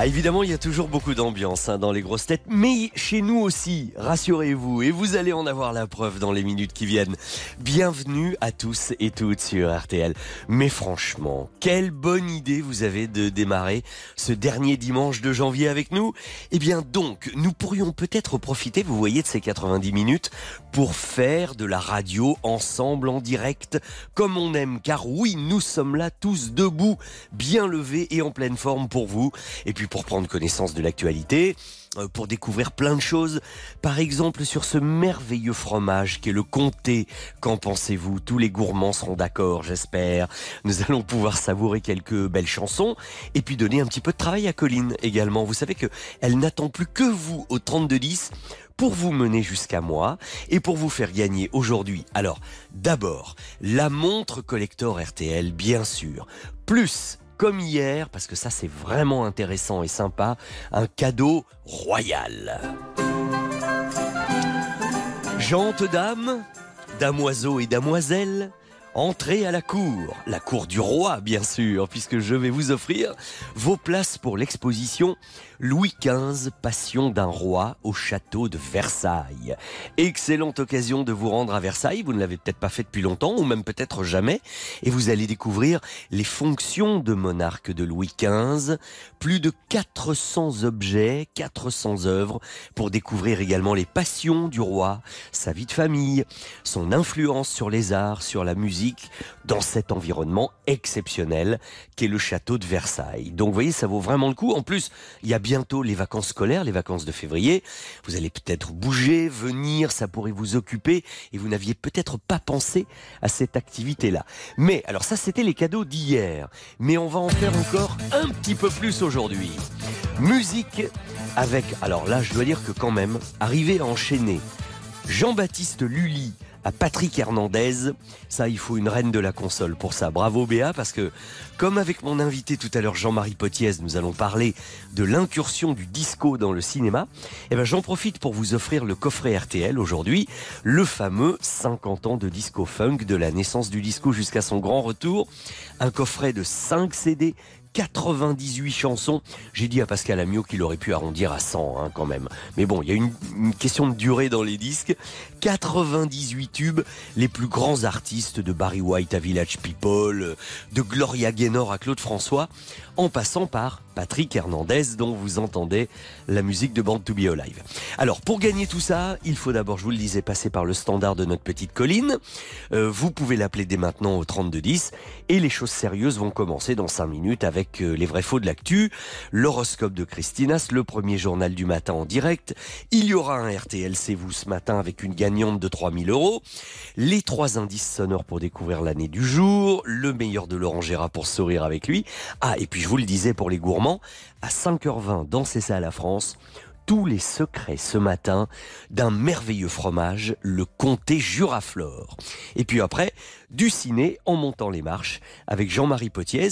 Ah, évidemment, il y a toujours beaucoup d'ambiance hein, dans les grosses têtes, mais chez nous aussi, rassurez-vous, et vous allez en avoir la preuve dans les minutes qui viennent. Bienvenue à tous et toutes sur RTL. Mais franchement, quelle bonne idée vous avez de démarrer ce dernier dimanche de janvier avec nous. Eh bien donc, nous pourrions peut-être profiter, vous voyez, de ces 90 minutes pour faire de la radio ensemble en direct, comme on aime, car oui, nous sommes là tous debout, bien levés et en pleine forme pour vous. Et puis pour prendre connaissance de l'actualité, euh, pour découvrir plein de choses. Par exemple, sur ce merveilleux fromage qu'est le comté. Qu'en pensez-vous? Tous les gourmands seront d'accord, j'espère. Nous allons pouvoir savourer quelques belles chansons et puis donner un petit peu de travail à Colline également. Vous savez que elle n'attend plus que vous au 3210 pour vous mener jusqu'à moi et pour vous faire gagner aujourd'hui. Alors, d'abord, la montre collector RTL, bien sûr. Plus comme hier, parce que ça c'est vraiment intéressant et sympa, un cadeau royal. Gentes dames, damoiseaux et damoiselles, entrez à la cour, la cour du roi bien sûr, puisque je vais vous offrir vos places pour l'exposition Louis XV, Passion d'un roi au château de Versailles. Excellente occasion de vous rendre à Versailles, vous ne l'avez peut-être pas fait depuis longtemps, ou même peut-être jamais, et vous allez découvrir les fonctions de monarque de Louis XV, plus de 400 objets, 400 œuvres, pour découvrir également les passions du roi, sa vie de famille, son influence sur les arts, sur la musique, dans cet environnement exceptionnel qu'est le château de Versailles. Donc vous voyez, ça vaut vraiment le coup. En plus, il y a bientôt les vacances scolaires, les vacances de février. Vous allez peut-être bouger, venir, ça pourrait vous occuper et vous n'aviez peut-être pas pensé à cette activité-là. Mais alors ça, c'était les cadeaux d'hier. Mais on va en faire encore un petit peu plus aujourd'hui. Musique avec, alors là, je dois dire que quand même, arriver à enchaîner Jean-Baptiste Lully, à Patrick Hernandez. Ça, il faut une reine de la console pour ça. Bravo Béa, parce que comme avec mon invité tout à l'heure Jean-Marie Potiez, nous allons parler de l'incursion du disco dans le cinéma. Eh ben, j'en profite pour vous offrir le coffret RTL aujourd'hui, le fameux 50 ans de disco funk de la naissance du disco jusqu'à son grand retour. Un coffret de 5 CD 98 chansons. J'ai dit à Pascal Amiot qu'il aurait pu arrondir à 100 hein, quand même. Mais bon, il y a une, question de durée dans les disques. 98 tubes, les plus grands artistes de Barry White à Village People, de Gloria Gaynor à Claude François, en passant par Patrick Hernandez dont vous entendez la musique de Band to Be Alive. Alors pour gagner tout ça, il faut d'abord, je vous le disais, passer par le standard de notre petite colline. Euh, vous pouvez l'appeler dès maintenant au 3210 et les choses sérieuses vont commencer dans 5 minutes avec euh, les vrais faux de l'actu, l'horoscope de Christinas, le premier journal du matin en direct. Il y aura un RTL C'est vous ce matin avec une gagnante de 3000 euros, les trois indices sonores pour découvrir l'année du jour, le meilleur de Laurent Gérard pour sourire avec lui. Ah et puis je vous le disais pour les gourmands à 5h20 dans C'est ça à la France tous les secrets ce matin d'un merveilleux fromage, le comté Juraflore. Et puis après, du ciné en montant les marches avec Jean-Marie Potiez,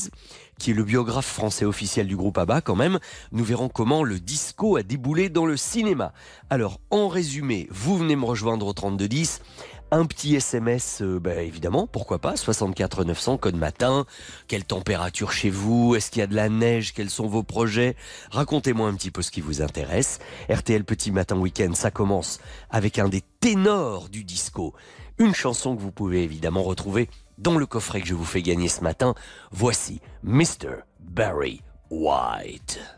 qui est le biographe français officiel du groupe ABBA quand même. Nous verrons comment le disco a déboulé dans le cinéma. Alors, en résumé, vous venez me rejoindre au 3210 un petit SMS, euh, bah, évidemment, pourquoi pas, 64 900, code matin. Quelle température chez vous? Est-ce qu'il y a de la neige? Quels sont vos projets? Racontez-moi un petit peu ce qui vous intéresse. RTL Petit Matin Week-end, ça commence avec un des ténors du disco. Une chanson que vous pouvez évidemment retrouver dans le coffret que je vous fais gagner ce matin. Voici Mr. Barry White.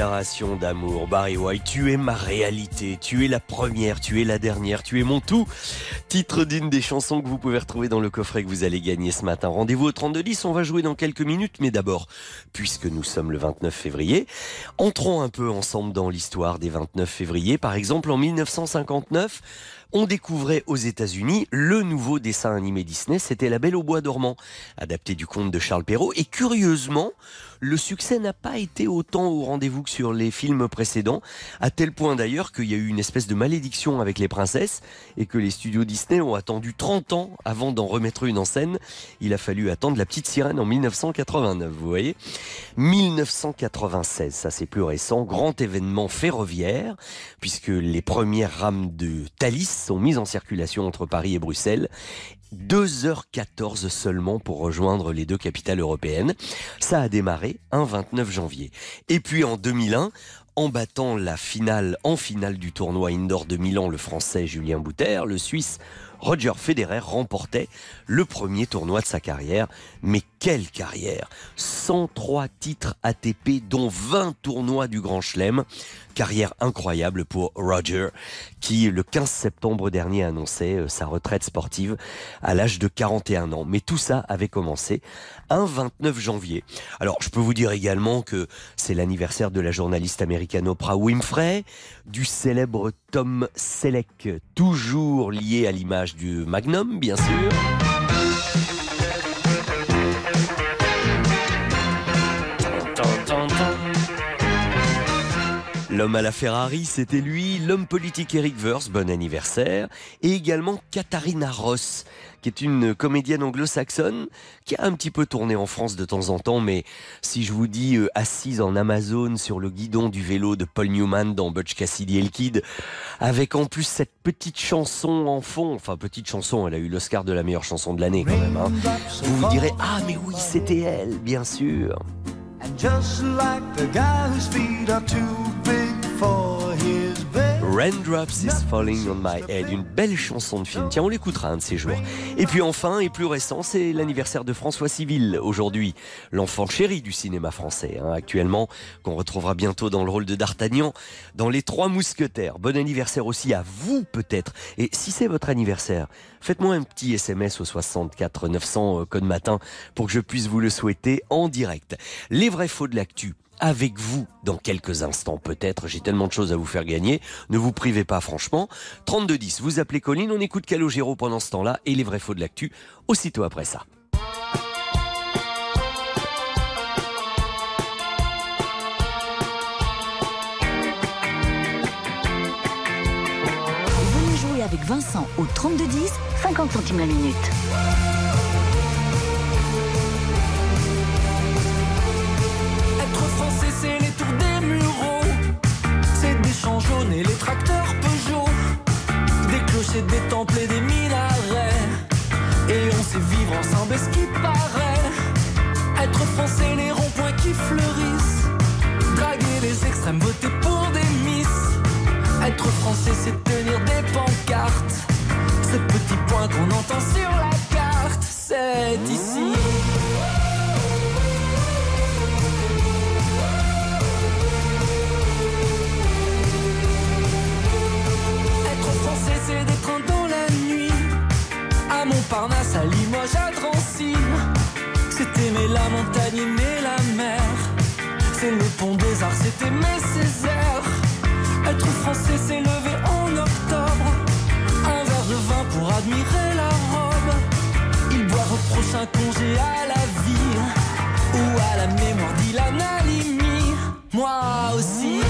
Déclaration d'amour, Barry White. Tu es ma réalité, tu es la première, tu es la dernière, tu es mon tout. Titre d'une des chansons que vous pouvez retrouver dans le coffret que vous allez gagner ce matin. Rendez-vous au 3210, on va jouer dans quelques minutes, mais d'abord, puisque nous sommes le 29 février, entrons un peu ensemble dans l'histoire des 29 février. Par exemple, en 1959, on découvrait aux États-Unis le nouveau dessin animé Disney, c'était La Belle au bois dormant, adapté du conte de Charles Perrault. Et curieusement, le succès n'a pas été autant au rendez-vous que sur les films précédents, à tel point d'ailleurs qu'il y a eu une espèce de malédiction avec les princesses et que les studios Disney ont attendu 30 ans avant d'en remettre une en scène. Il a fallu attendre La Petite Sirène en 1989, vous voyez. 1996, ça c'est plus récent, grand événement ferroviaire, puisque les premières rames de Thalys sont mises en circulation entre Paris et Bruxelles 2h14 seulement pour rejoindre les deux capitales européennes. Ça a démarré un 29 janvier. Et puis en 2001, en battant la finale en finale du tournoi indoor de Milan, le français Julien Bouter, le suisse Roger Federer remportait le premier tournoi de sa carrière. Mais quelle carrière 103 titres ATP, dont 20 tournois du Grand Chelem. Carrière incroyable pour Roger, qui le 15 septembre dernier annonçait euh, sa retraite sportive à l'âge de 41 ans. Mais tout ça avait commencé un 29 janvier. Alors, je peux vous dire également que c'est l'anniversaire de la journaliste américaine Oprah Winfrey, du célèbre Tom Selleck, toujours lié à l'image du Magnum, bien sûr. L'homme à la Ferrari, c'était lui, l'homme politique Eric Verse, bon anniversaire, et également Katharina Ross, qui est une comédienne anglo-saxonne qui a un petit peu tourné en France de temps en temps, mais si je vous dis euh, assise en Amazon sur le guidon du vélo de Paul Newman dans Butch Cassidy et le Kid, avec en plus cette petite chanson en fond, enfin petite chanson, elle a eu l'Oscar de la meilleure chanson de l'année quand même, hein. vous vous direz ah mais oui c'était elle, bien sûr. Raindrops is falling on my head, une belle chanson de film. Tiens, on l'écoutera un de ces jours. Et puis enfin, et plus récent, c'est l'anniversaire de François Civil aujourd'hui, l'enfant chéri du cinéma français, hein, actuellement, qu'on retrouvera bientôt dans le rôle de D'Artagnan dans Les Trois Mousquetaires. Bon anniversaire aussi à vous peut-être. Et si c'est votre anniversaire, faites-moi un petit SMS au 64 900 euh, code matin pour que je puisse vous le souhaiter en direct. Les vrais faux de l'actu avec vous dans quelques instants peut-être. J'ai tellement de choses à vous faire gagner. Ne vous privez pas franchement. 3210, vous appelez Colline, on écoute Calogero pendant ce temps-là et les vrais faux de l'actu aussitôt après ça. Venez jouer avec Vincent au 3210, 50 centimes la minute. Et les tracteurs Peugeot. Des clochers, des temples et des minarets. Et on sait vivre ensemble, ce qui paraît. Être français, les ronds-points qui fleurissent? Draguer les extrêmes, voter pour des miss. Être français, c'est tenir des pancartes. Ces petits points qu'on entend sur la carte, c'est ici. Montagne, la mer. C'est le pont des arts, c'est aimer Césaire. Être français, c'est lever en octobre. Un verre de vin pour admirer la robe. Il boire au prochain congé à la vie. Ou à la mémoire d'Ilan Halimi. Moi aussi.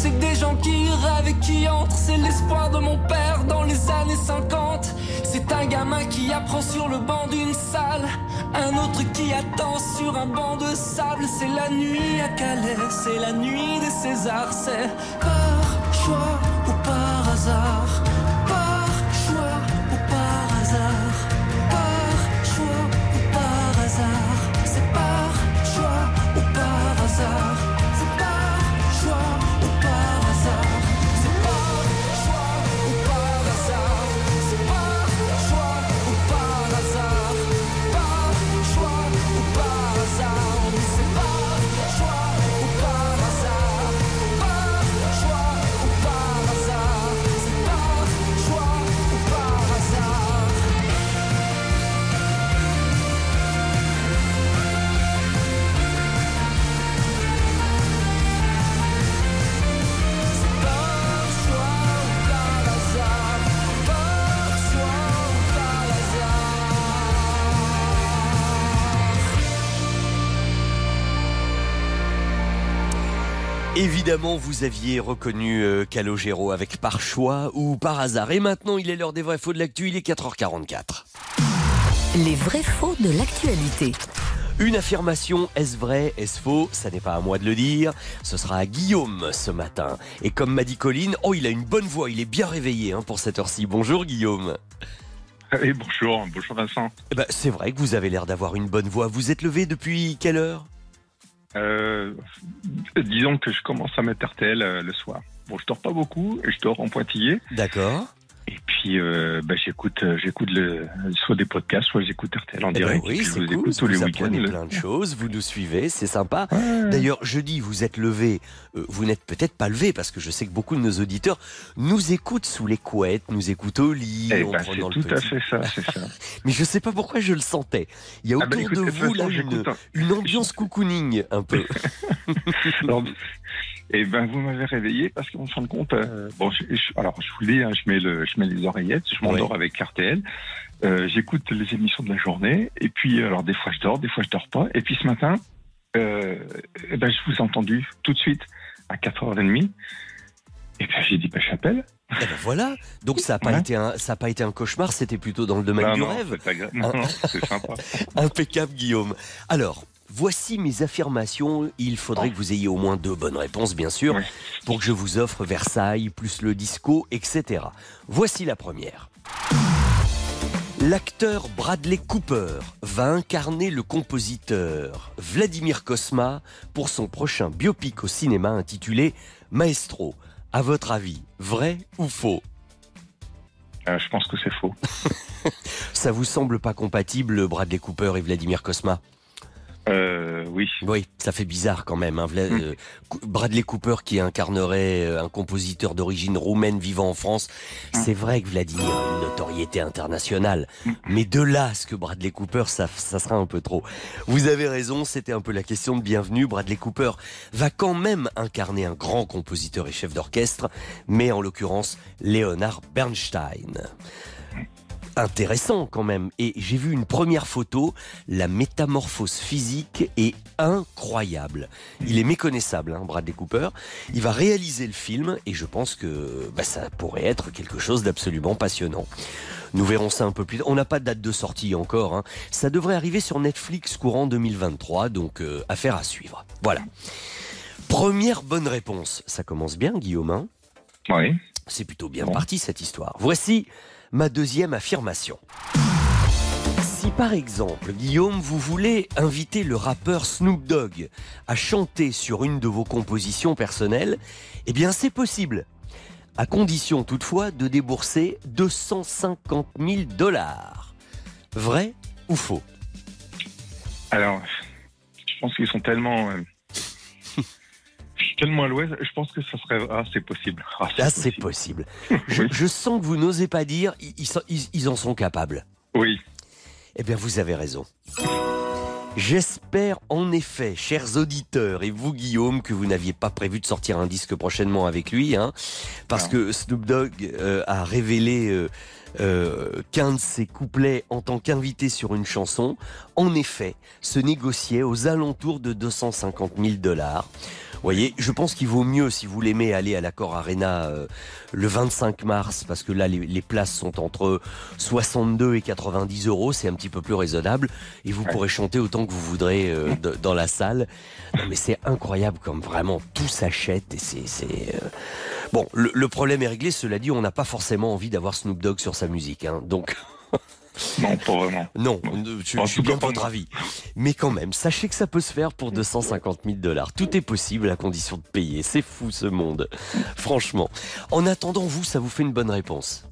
C'est des gens qui rêvent et qui entrent, c'est l'espoir de mon père dans les années 50. C'est un gamin qui apprend sur le banc d'une salle, un autre qui attend sur un banc de sable. C'est la nuit à Calais, c'est la nuit des Césars, c'est Évidemment, vous aviez reconnu euh, Calogero avec par choix ou par hasard. Et maintenant, il est l'heure des vrais faux de l'actu, il est 4h44. Les vrais faux de l'actualité. Une affirmation, est-ce vrai, est-ce faux? Ça n'est pas à moi de le dire. Ce sera à Guillaume ce matin. Et comme m'a dit Colline, oh, il a une bonne voix, il est bien réveillé hein, pour cette heure-ci. Bonjour Guillaume. Et bonjour, bonjour Vincent. Eh ben, c'est vrai que vous avez l'air d'avoir une bonne voix. Vous êtes levé depuis quelle heure? Euh, disons que je commence à mettre RTL euh, le soir. Bon, je dors pas beaucoup, je dors en pointillé. D'accord. Et puis, euh, bah, j'écoute, euh, j'écoute le, soit des podcasts, soit j'écoute RTL en Eh ben direct. oui, puis je c'est vous cool. écoute tous les vous apprenez plein de choses, vous nous suivez, c'est sympa. Ouais. D'ailleurs, jeudi, vous êtes levé. euh, vous n'êtes peut-être pas levé parce que je sais que beaucoup de nos auditeurs nous écoutent sous les couettes, nous écoutent au lit, Eh en ben, c'est tout à fait ça, c'est ça. Mais je sais pas pourquoi je le sentais. Il y a Ah autour bah, écoute, de vous là une, ambiance cocooning un peu. et ben, vous m'avez réveillé parce qu'en fin de compte, euh, bon, je, je- alors je vous le dis, hein, je mets le, je mets les oreillettes, je m'endors avec RTL. Euh, J'écoute les émissions de la journée et puis alors des fois je dors, des fois je dors pas. Et puis ce matin, euh, eh ben, je vous ai entendu tout de suite à 4h30. Et puis j'ai dit, bah, j'appelle. Eh ben voilà. Donc ça n'a pas Ouais. été un, ça a pas été un cauchemar, c'était plutôt dans le domaine du non, rêve. c'est pas grave. Non, non, c'est sympa. Impeccable, Guillaume. Alors, voici mes affirmations. Il faudrait que vous ayez au moins deux bonnes réponses, bien sûr, pour que je vous offre Versailles, plus le disco, etc. Voici la première. L'acteur Bradley Cooper va incarner le compositeur Vladimir Kosma pour son prochain biopic au cinéma intitulé Maestro. À votre avis, vrai ou faux? Euh, je pense que c'est faux. Ça vous semble pas compatible, Bradley Cooper et Vladimir Kosma? Euh, oui. Oui, ça fait bizarre quand même. hein. Vla- Mm. euh, Bradley Cooper qui incarnerait euh, un compositeur d'origine roumaine vivant en France. Mm. C'est vrai que Vladimir a une notoriété internationale. Mm. Mais de là à ce que Bradley Cooper, ça, ça sera un peu trop. Vous avez raison, c'était un peu la question de bienvenue. Bradley Cooper va quand même incarner un grand compositeur et chef d'orchestre, mais en l'occurrence Leonard Bernstein intéressant quand même. Et j'ai vu une première photo, la métamorphose physique est incroyable. Il est méconnaissable, hein, Bradley Cooper. Il va réaliser le film et je pense que bah, ça pourrait être quelque chose d'absolument passionnant. Nous verrons ça un peu plus tard. On n'a pas de date de sortie encore. hein. Ça devrait arriver sur Netflix courant 2023, donc euh, affaire à suivre. Voilà. Première bonne réponse. Ça commence bien, Guillaume. hein? Oui. c'est plutôt bien Bon. parti cette histoire. Voici ma deuxième affirmation. Si par exemple, Guillaume, vous voulez inviter le rappeur Snoop Dogg à chanter sur une de vos compositions personnelles, eh bien c'est possible. À condition toutefois de débourser 250 000 dollars. Vrai ou faux? Alors, je pense qu'ils sont tellement. euh, tellement à l'ouest, je pense que ça serait. Ah, c'est possible. Ah, c'est possible. Je, je sens que vous n'osez pas dire, ils- en sont capables. Oui. Eh bien, vous avez raison. J'espère en effet, chers auditeurs, et vous Guillaume, que vous n'aviez pas prévu de sortir un disque prochainement avec lui, hein, parce Non. que Snoop Dogg euh, a révélé euh, euh, qu'un de ses couplets en tant qu'invité sur une chanson, en effet, se négociait aux alentours de 250 000 dollars. Vous voyez, je pense qu'il vaut mieux, si vous l'aimez, aller à l'accord Arena euh, le 25 mars, parce que là, les, les, places sont entre 62 et 90 euros, c'est un petit peu plus raisonnable, et vous pourrez chanter autant que vous voudrez euh, de, dans la salle. Non, mais c'est incroyable, comme vraiment tout s'achète, et c'est... Euh... Bon, le, le, problème est réglé, cela dit, on n'a pas forcément envie d'avoir Snoop Dogg sur sa musique, hein, donc... Non, pas vraiment. Non, je, je suis bien de votre avis. Mais quand même, sachez que ça peut se faire pour 250 000 dollars. Tout est possible à condition de payer. C'est fou ce monde. Franchement. En attendant, vous, ça vous fait une bonne réponse.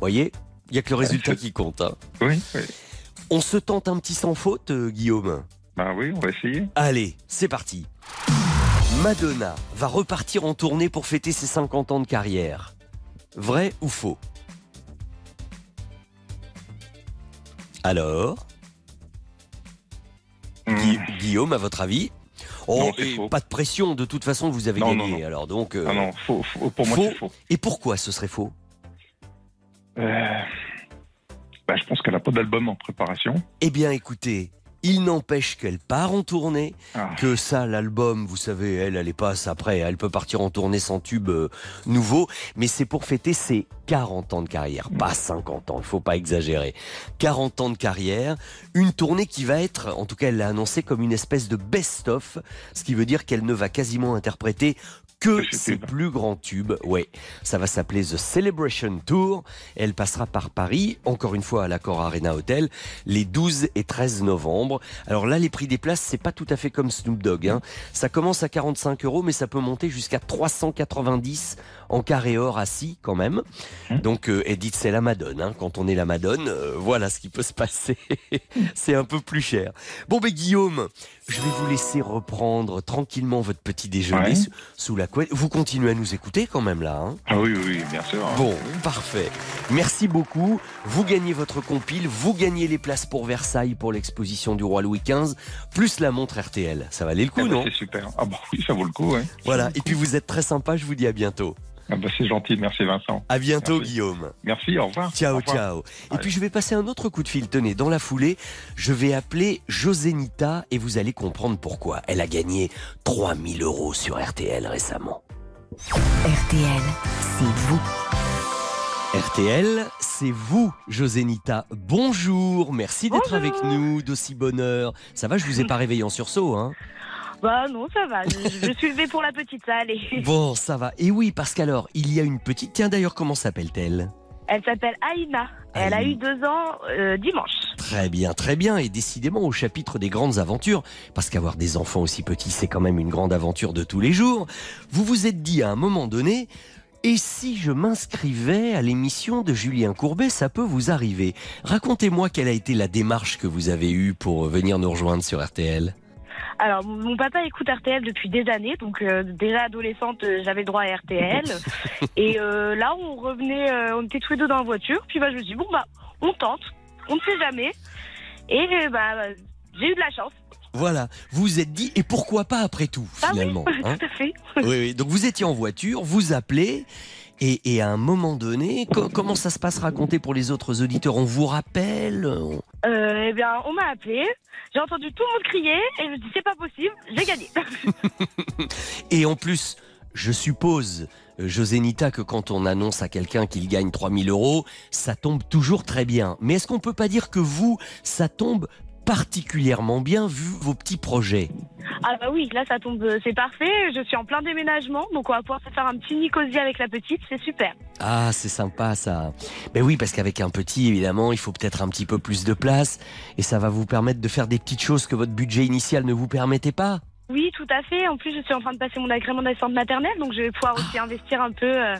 Voyez Il n'y a que le résultat qui compte. Hein. Oui, oui. On se tente un petit sans faute, euh, Guillaume? Bah oui, on va essayer. Allez, c'est parti. Madonna va repartir en tournée pour fêter ses 50 ans de carrière. Vrai ou faux? Alors Gui Guillaume, à votre avis Oh, non, et pas de pression, de toute façon, vous avez non, gagné. Non, non. Alors donc. Euh, ah non, faux, faux. pour moi, c'est faux. Et pourquoi ce serait faux euh... bah, Je pense qu'elle n'a pas d'album en préparation. Eh bien, écoutez. Il n'empêche qu'elle part en tournée, Ah. que ça, l'album, vous savez, elle, elle est passe après, elle peut partir en tournée sans tube euh, nouveau, mais c'est pour fêter ses 40 ans de carrière, pas 50 ans, il faut pas exagérer. 40 ans de carrière, une tournée qui va être, en tout cas elle l'a annoncé comme une espèce de best-of, ce qui veut dire qu'elle ne va quasiment interpréter que ses plus grands tubes. Ouais, ça va s'appeler The Celebration Tour. Elle passera par Paris, encore une fois à l'Accor Arena Hotel, les 12 et 13 novembre. Alors là, les prix des places, c'est pas tout à fait comme Snoop Dogg. Hein. Ça commence à 45 euros, mais ça peut monter jusqu'à 390 en carré or assis quand même. Mmh. Donc, euh, Edith, c'est la Madone. Hein. Quand on est la Madone, euh, voilà ce qui peut se passer. c'est un peu plus cher. Bon, ben Guillaume, je vais vous laisser reprendre tranquillement votre petit déjeuner Ouais. sous, sous la couette. Vous continuez à nous écouter quand même là. Hein Ah oui, oui, bien sûr. hein. Bon, parfait. Merci beaucoup. Vous gagnez votre compile, vous gagnez les places pour Versailles pour l'exposition du roi Louis XV, plus la montre RTL. Ça valait le coup, ben, non? C'est super. Ah bah oui, ça vaut le coup, ouais. Voilà. Et puis vous êtes très sympa. Je vous dis à bientôt. Ah bah c'est gentil, merci Vincent. À bientôt, Merci. Guillaume. Merci, au revoir. Ciao, Au revoir. ciao. Et Allez. puis je vais passer un autre coup de fil. Tenez, dans la foulée, je vais appeler Josénita et vous allez comprendre pourquoi. Elle a gagné 3000 euros sur RTL récemment. RTL, c'est vous. RTL, c'est vous, Josénita. Bonjour, merci d'être avec nous, d'aussi bonne heure. Ça va, je vous ai pas réveillé en sursaut, hein Bah non, ça va. Je, je suis levée pour la petite salle. Et... Bon, ça va. Et oui, parce qu'alors, il y a une petite... Tiens d'ailleurs, comment s'appelle-t-elle? Elle s'appelle Aïna. Elle a eu deux ans euh, dimanche. Très bien, très bien. Et décidément, au chapitre des grandes aventures, parce qu'avoir des enfants aussi petits, c'est quand même une grande aventure de tous les jours, vous vous êtes dit à un moment donné, et si je m'inscrivais à l'émission de Julien Courbet, ça peut vous arriver. Racontez-moi quelle a été la démarche que vous avez eue pour venir nous rejoindre sur RTL. Alors, mon papa écoute RTL depuis des années, donc euh, déjà adolescente, euh, j'avais droit à RTL. et euh, là, on revenait, euh, on était tous les deux dans la voiture. Puis bah, je me suis dit, bon, bah, on tente, on ne sait jamais. Et bah, j'ai eu de la chance. Voilà, vous vous êtes dit, et pourquoi pas après tout, Ah oui, finalement hein tout à fait. oui, oui. Donc vous étiez en voiture, vous appelez, et, et à un moment donné, co- comment ça se passe Racontez pour les autres auditeurs? On vous rappelle? On- Euh, eh bien, on m'a appelé, j'ai entendu tout le monde crier, et je me dit, c'est pas possible, j'ai gagné. Et en plus, je suppose, Josénita, que quand on annonce à quelqu'un qu'il gagne 3000 euros, ça tombe toujours très bien. Mais est-ce qu'on peut pas dire que vous, ça tombe particulièrement bien vu vos petits projets Ah bah oui, là ça tombe, c'est parfait. Je suis en plein déménagement, donc on va pouvoir faire un petit nicosie avec la petite, c'est super. Ah, c'est sympa ça. Ben oui, parce qu'avec un petit, évidemment, il faut peut-être un petit peu plus de place, et ça va vous permettre de faire des petites choses que votre budget initial ne vous permettait pas. Oui, tout à fait. En plus, je suis en train de passer mon agrément d'assistante maternelle, donc je vais pouvoir aussi investir un peu euh,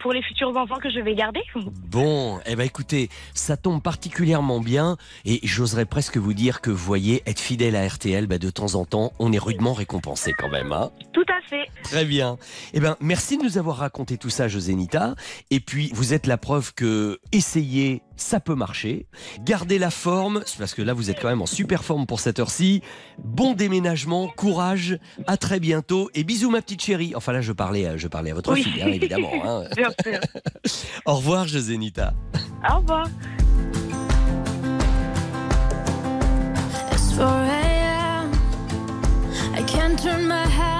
pour les futurs enfants que je vais garder. Bon, eh ben écoutez, ça tombe particulièrement bien et j'oserais presque vous dire que vous voyez, être fidèle à RTL, ben, de temps en temps, on est rudement récompensé quand même. Hein Tout à Très bien. Eh ben merci de nous avoir raconté tout ça, Josénita. Et puis, vous êtes la preuve que essayer, ça peut marcher. Gardez la forme, parce que là, vous êtes quand même en super forme pour cette heure-ci. Bon déménagement, courage, à très bientôt et bisous ma petite chérie. Enfin là, je parlais, à- je parlais à votre Oui. fille, hein, évidemment. hein. Bien sûr. Au revoir, Josénita. Au revoir. It's 4 a.m. I can't turn my head.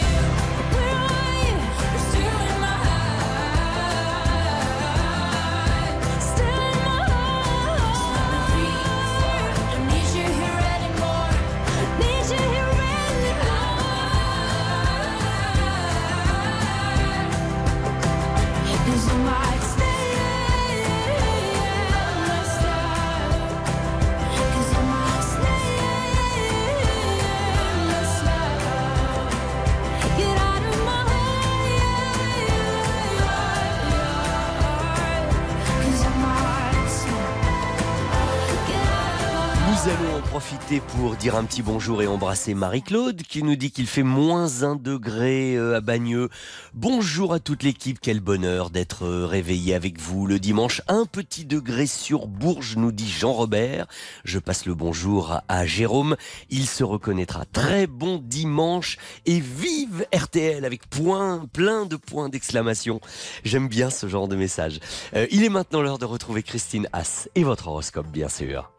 Dire un petit bonjour et embrasser Marie-Claude qui nous dit qu'il fait moins un degré euh, à Bagneux. Bonjour à toute l'équipe, quel bonheur d'être euh, réveillé avec vous le dimanche. Un petit degré sur Bourges, nous dit Jean-Robert. Je passe le bonjour à- Jérôme. Il se reconnaîtra. Très bon dimanche et vive RTL avec point, plein de points d'exclamation. J'aime bien ce genre de message. Euh, il est maintenant l'heure de retrouver Christine Haas et votre horoscope, bien sûr.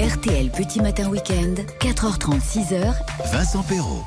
RTL Petit Matin Week-end, 4h30, 6h, Vincent Perrault.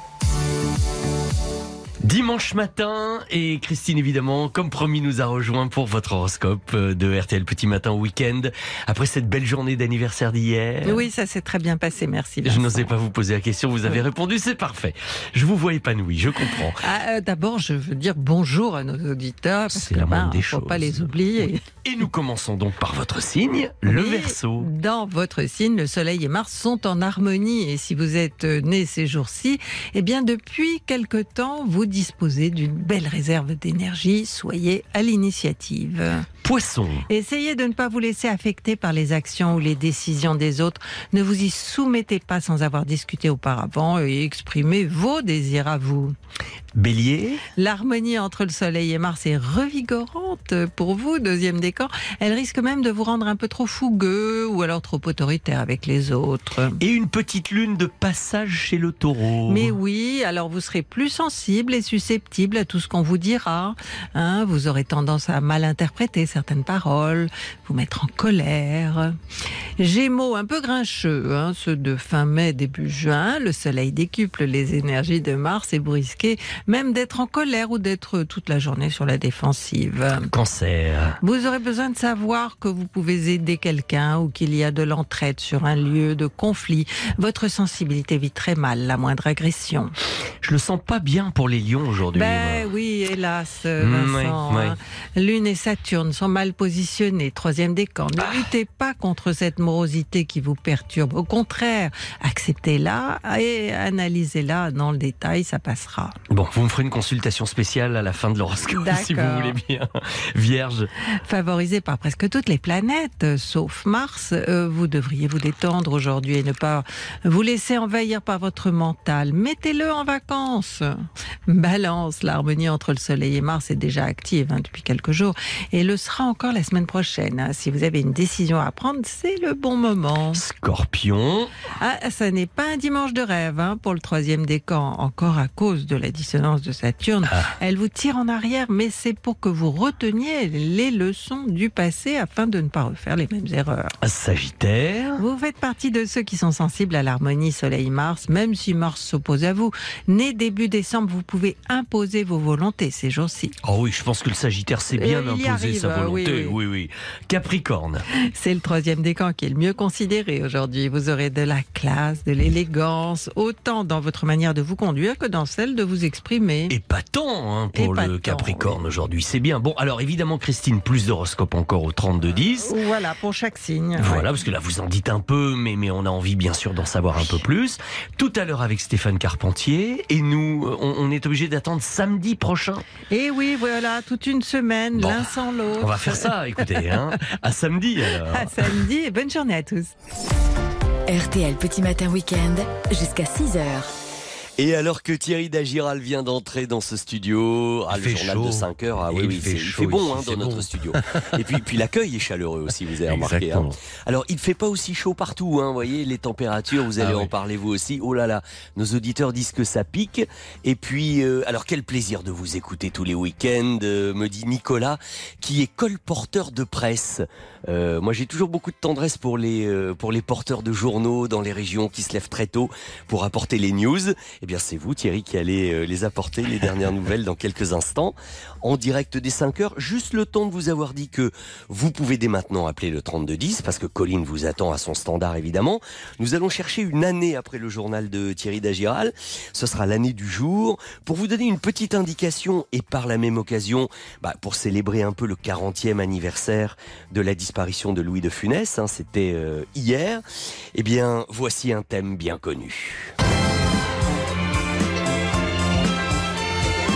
Dimanche matin, et Christine évidemment, comme promis, nous a rejoint pour votre horoscope euh, de RTL Petit Matin Week-end. Après cette belle journée d'anniversaire d'hier. Oui, ça s'est très bien passé, merci. Je n'osais pas vous poser la question, vous avez répondu, c'est parfait. Je vous vois épanoui, je comprends. Ah, euh, D'abord, je veux dire bonjour à nos auditeurs, parce C'est que la ben, des faut choses. pas les oublier. Et nous commençons donc par votre signe, le Verseau. Dans votre signe, le Soleil et Mars sont en harmonie. Et si vous êtes euh, né ces jours-ci, eh bien, depuis quelque temps, vous disposez d'une belle réserve d'énergie. Soyez à l'initiative. Poisson. Essayez de ne pas vous laisser affecter par les actions ou les décisions des autres. Ne vous y soumettez pas sans avoir discuté auparavant et exprimez vos désirs à vous. Bélier. L'harmonie entre le Soleil et Mars est revigorante pour vous, deuxième décan. Elle risque même de vous rendre un peu trop fougueux ou alors trop autoritaire avec les autres. Et une petite lune de passage chez le taureau. Mais oui, alors vous serez plus sensible et susceptible à tout ce qu'on vous dira. Hein, vous aurez tendance à mal interpréter certaines paroles, vous mettre en colère. Gémeaux un peu grincheux, hein, ceux de fin mai, début juin. Le soleil décuple les énergies de Mars et vous risquez même d'être en colère ou d'être toute la journée sur la défensive. Cancer. Vous aurez besoin de savoir que vous pouvez aider quelqu'un ou qu'il y a de l'entraide sur un lieu de conflit. Votre sensibilité vit très mal la moindre agression. Je le sens pas bien pour les aujourd'hui. Ben moi. oui, hélas, Mm, Vincent. ouais, hein. Lune et Saturne sont mal positionnés, troisième décan. Ne Ah. luttez pas contre cette morosité qui vous perturbe. Au contraire, acceptez-la et analysez-la dans le détail, ça passera. Bon, vous me ferez une consultation spéciale à la fin de l'horoscope, si vous voulez bien. Vierge. Favorisé par presque toutes les planètes, euh, sauf Mars, euh, vous devriez vous détendre aujourd'hui et ne pas vous laisser envahir par votre mental. Mettez-le en vacances. Balance, l'harmonie entre le Soleil et Mars est déjà active hein, depuis quelques jours et le sera encore la semaine prochaine. hein. Si vous avez une décision à prendre, c'est le bon moment. Scorpion. Ah, ça n'est pas un dimanche de rêve hein, pour le troisième décan, encore à cause de la dissonance de Saturne. Elle vous tire en arrière, mais c'est pour que vous reteniez les leçons du passé afin de ne pas refaire les mêmes erreurs. Sagittaire. Vous faites partie de ceux qui sont sensibles à l'harmonie Soleil-Mars, même si Mars s'oppose à vous. Né début décembre, vous pouvez imposer vos volontés ces jours-ci. Oh oui, je pense que le Sagittaire sait bien Euh, y imposer arrive, sa euh, oui, volonté. oui. oui, oui. Capricorne. C'est le troisième décan qui est le mieux considéré aujourd'hui. Vous aurez de la classe, de l'élégance, autant dans votre manière de vous conduire que dans celle de vous exprimer. Épatant hein, pour le Capricorne aujourd'hui. C'est bien. Bon, alors évidemment, Christine, plus d'horoscope encore au 32-10. Voilà, pour chaque signe. Voilà, parce que là, vous en dites un peu, mais, mais on a envie, bien sûr, d'en savoir un peu plus. Tout à l'heure avec Stéphane Carpentier. Et nous, euh, on, on est obligé d'attendre samedi prochain. Et oui, voilà, toute une semaine, Bon, l'un sans l'autre. On va faire ça, écoutez. Hein. À samedi, alors. À samedi et bonne journée à tous. RTL Petit Matin Week-end jusqu'à 6h. Et alors que Thierry Dagiral vient d'entrer dans ce studio, ah, Il le fait journal chaud. de 5 heures, ah oui, il oui, fait c'est- il chaud fait bon hein, dans notre bon. studio. Et puis, puis l'accueil est chaleureux aussi, vous avez remarqué. hein. Alors, il ne fait pas aussi chaud partout, hein, vous voyez, les températures, vous allez Ah en oui. parler vous aussi. Oh là là, nos auditeurs disent que ça pique. Et puis, euh, alors quel plaisir de vous écouter tous les week-ends, euh, me dit Nicolas, qui est colporteur de presse. Euh, moi, j'ai toujours beaucoup de tendresse pour les, euh, pour les porteurs de journaux dans les régions qui se lèvent très tôt pour apporter les news. Eh bien, c'est vous, Thierry, qui allez euh, les apporter, les dernières nouvelles, dans quelques instants, en direct des 5 heures. Juste le temps de vous avoir dit que vous pouvez dès maintenant appeler le 3210, parce que Colline vous attend à son standard, évidemment. Nous allons chercher une année après le journal de Thierry Dagiral. Ce sera l'année du jour. Pour vous donner une petite indication, et par la même occasion, bah, pour célébrer un peu le 40e anniversaire de la disparition de Louis de Funès, hein, c'était euh, hier, eh bien, voici un thème bien connu.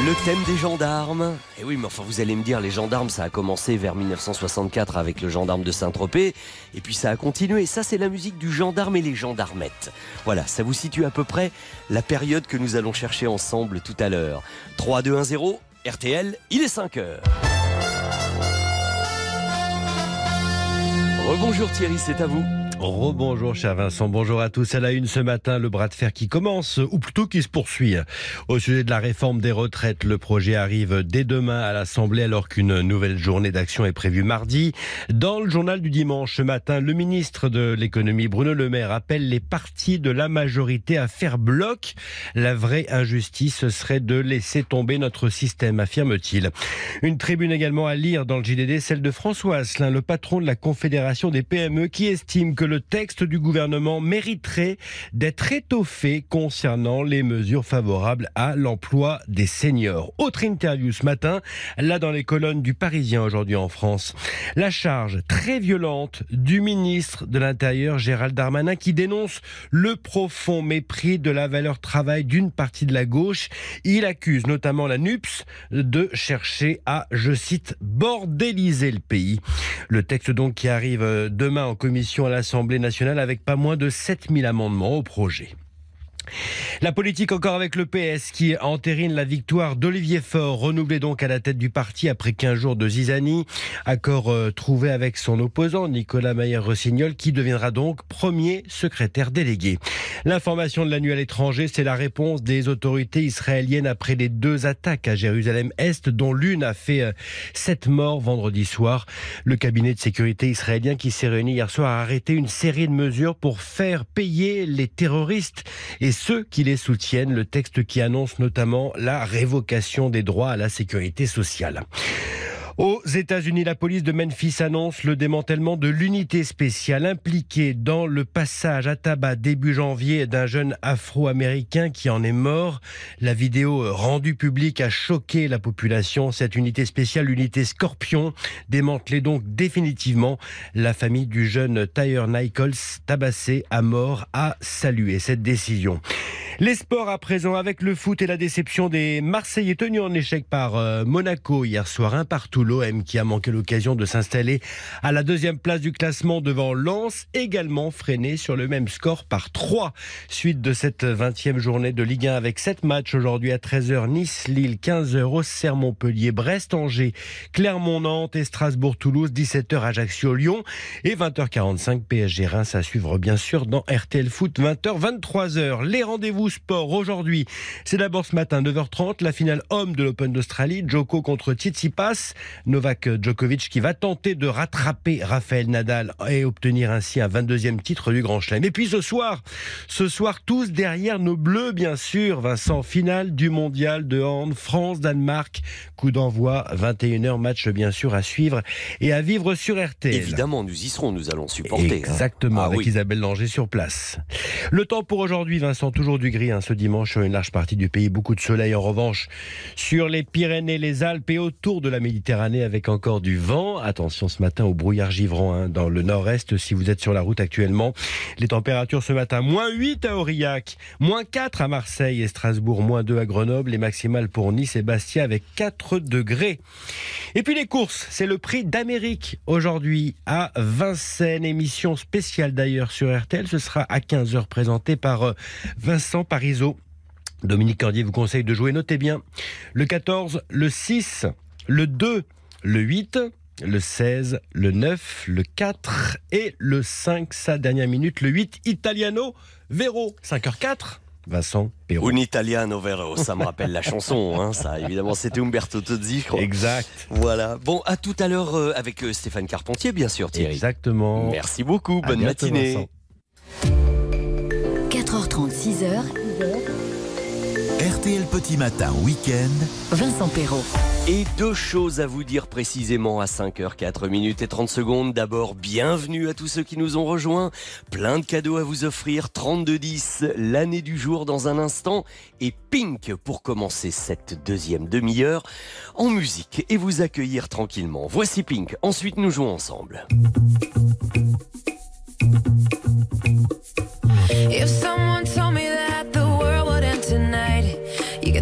Le thème des gendarmes. Et oui, mais enfin, vous allez me dire, les gendarmes, ça a commencé vers 1964 avec le gendarme de Saint-Tropez, et puis ça a continué. Ça, c'est la musique du gendarme et les gendarmettes. Voilà, ça vous situe à peu près la période que nous allons chercher ensemble tout à l'heure. 3, 2, 1, 0, RTL, il est 5 heures. Rebonjour Thierry, c'est à vous. Rebonjour cher Vincent, bonjour à tous. À la une ce matin, le bras de fer qui commence, ou plutôt qui se poursuit. Au sujet de la réforme des retraites, le projet arrive dès demain à l'Assemblée alors qu'une nouvelle journée d'action est prévue mardi. Dans le journal du dimanche ce matin, le ministre de l'économie Bruno Le Maire appelle les partis de la majorité à faire bloc. La vraie injustice serait de laisser tomber notre système, affirme-t-il. Une tribune également à lire dans le JDD, celle de François Asselin, le patron de la Confédération des PME, qui estime que le texte du gouvernement mériterait d'être étoffé concernant les mesures favorables à l'emploi des seniors. Autre interview ce matin, là dans les colonnes du Parisien aujourd'hui en France. La charge très violente du ministre de l'Intérieur Gérald Darmanin qui dénonce le profond mépris de la valeur travail d'une partie de la gauche. Il accuse notamment la NUPS de chercher à, je cite, bordéliser le pays. Le texte donc qui arrive euh, demain en commission à l'Assemblée nationale avec pas moins de 7000 amendements au projet. La politique encore avec le PS qui entérine la victoire d'Olivier Faure, renouvelé donc à la tête du parti après 15 jours de zizanie. Accord euh, trouvé avec son opposant Nicolas Mayer-Rossignol qui deviendra donc premier secrétaire délégué. L'information de la nuit à l'étranger, c'est la réponse des autorités israéliennes après les deux attaques à Jérusalem-Est dont l'une a fait euh, sept morts vendredi soir. Le cabinet de sécurité israélien qui s'est réuni hier soir a arrêté une série de mesures pour faire payer les terroristes et ceux qui les soutiennent. Le texte qui annonce notamment la révocation des droits à la sécurité sociale. Aux États-Unis, la police de Memphis annonce le démantèlement de l'unité spéciale impliquée dans le passage à tabac début janvier d'un jeune afro-américain qui en est mort. La vidéo rendue publique a choqué la population. Cette unité spéciale, l'unité Scorpion, démantelée donc définitivement. La famille du jeune Tyre Nichols, tabassé à mort, a salué cette décision. Les sports à présent avec le foot et la déception des Marseillais tenus en échec par euh, Monaco hier soir, un partout l'OM qui a manqué l'occasion de s'installer à la deuxième place du classement devant Lens, également freiné sur le même score par 3. Suite de cette 20e journée de Ligue 1 avec 7 matchs aujourd'hui à 13h Nice, Lille, 15h Auxerre, Montpellier, Brest, Angers, Clermont, Nantes et Strasbourg, Toulouse, 17h Ajaccio, Lyon et 20h45 PSG Reims à suivre bien sûr dans RTL Foot 20h 23h. Les rendez-vous sport aujourd'hui, c'est d'abord ce matin 9h30 la finale homme de l'Open d'Australie, Joko contre Tsitsipas. Novak Djokovic qui va tenter de rattraper Rafael Nadal et obtenir ainsi un 22e titre du Grand Chelem. Et puis ce soir, ce soir tous derrière nos bleus bien sûr, Vincent, finale du mondial de hand France-Danemark, coup d'envoi 21h match bien sûr à suivre et à vivre sur RT. Évidemment, nous y serons, nous allons supporter. hein. Exactement, Ah avec oui. Isabelle Langer sur place. Le temps pour aujourd'hui, Vincent, toujours du hein, ce dimanche sur une large partie du pays, beaucoup de soleil en revanche sur les Pyrénées, les Alpes et autour de la Méditerranée avec encore du vent. Attention ce matin au brouillard givrant hein, dans le nord-est si vous êtes sur la route actuellement. Les températures ce matin, moins 8 à Aurillac, moins 4 à Marseille et Strasbourg, moins 2 à Grenoble, les maximales pour Nice et Bastia avec 4 degrés. Et puis les courses, c'est le prix d'Amérique aujourd'hui à Vincennes, émission spéciale d'ailleurs sur RTL. Ce sera à 15h présenté par euh, Vincent Parisot. Dominique Cordier vous conseille de jouer, notez bien, le 14, le 6, le 2, le 8, le 16, le 9, le 4 et le 5, sa dernière minute, le 8, Italiano Vero, 5h04, Vincent Perrault. Un italiano vero, ça me rappelle la chanson, hein, ça évidemment c'était Umberto Tozzi, je crois. Exact. Voilà. Bon, à tout à l'heure euh, avec euh, Stéphane Carpentier, bien sûr, Thierry. Exactement. Merci beaucoup, bonne matinée. Vincent. 4h30, 6h, RTL Petit Matin Week-end. Vincent Perrault. Et deux choses à vous dire précisément à 5h, 4 minutes et 30 secondes. D'abord, bienvenue à tous ceux qui nous ont rejoints. Plein de cadeaux à vous offrir. 3210, l'année du jour dans un instant. Et Pink pour commencer cette deuxième demi-heure en musique et vous accueillir tranquillement. Voici Pink. Ensuite, nous jouons ensemble. If someone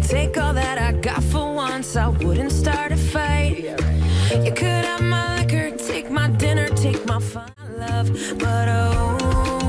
take all that I got for once, I wouldn't start a fight. You could have my liquor, take my dinner, take my fun, love. But oh,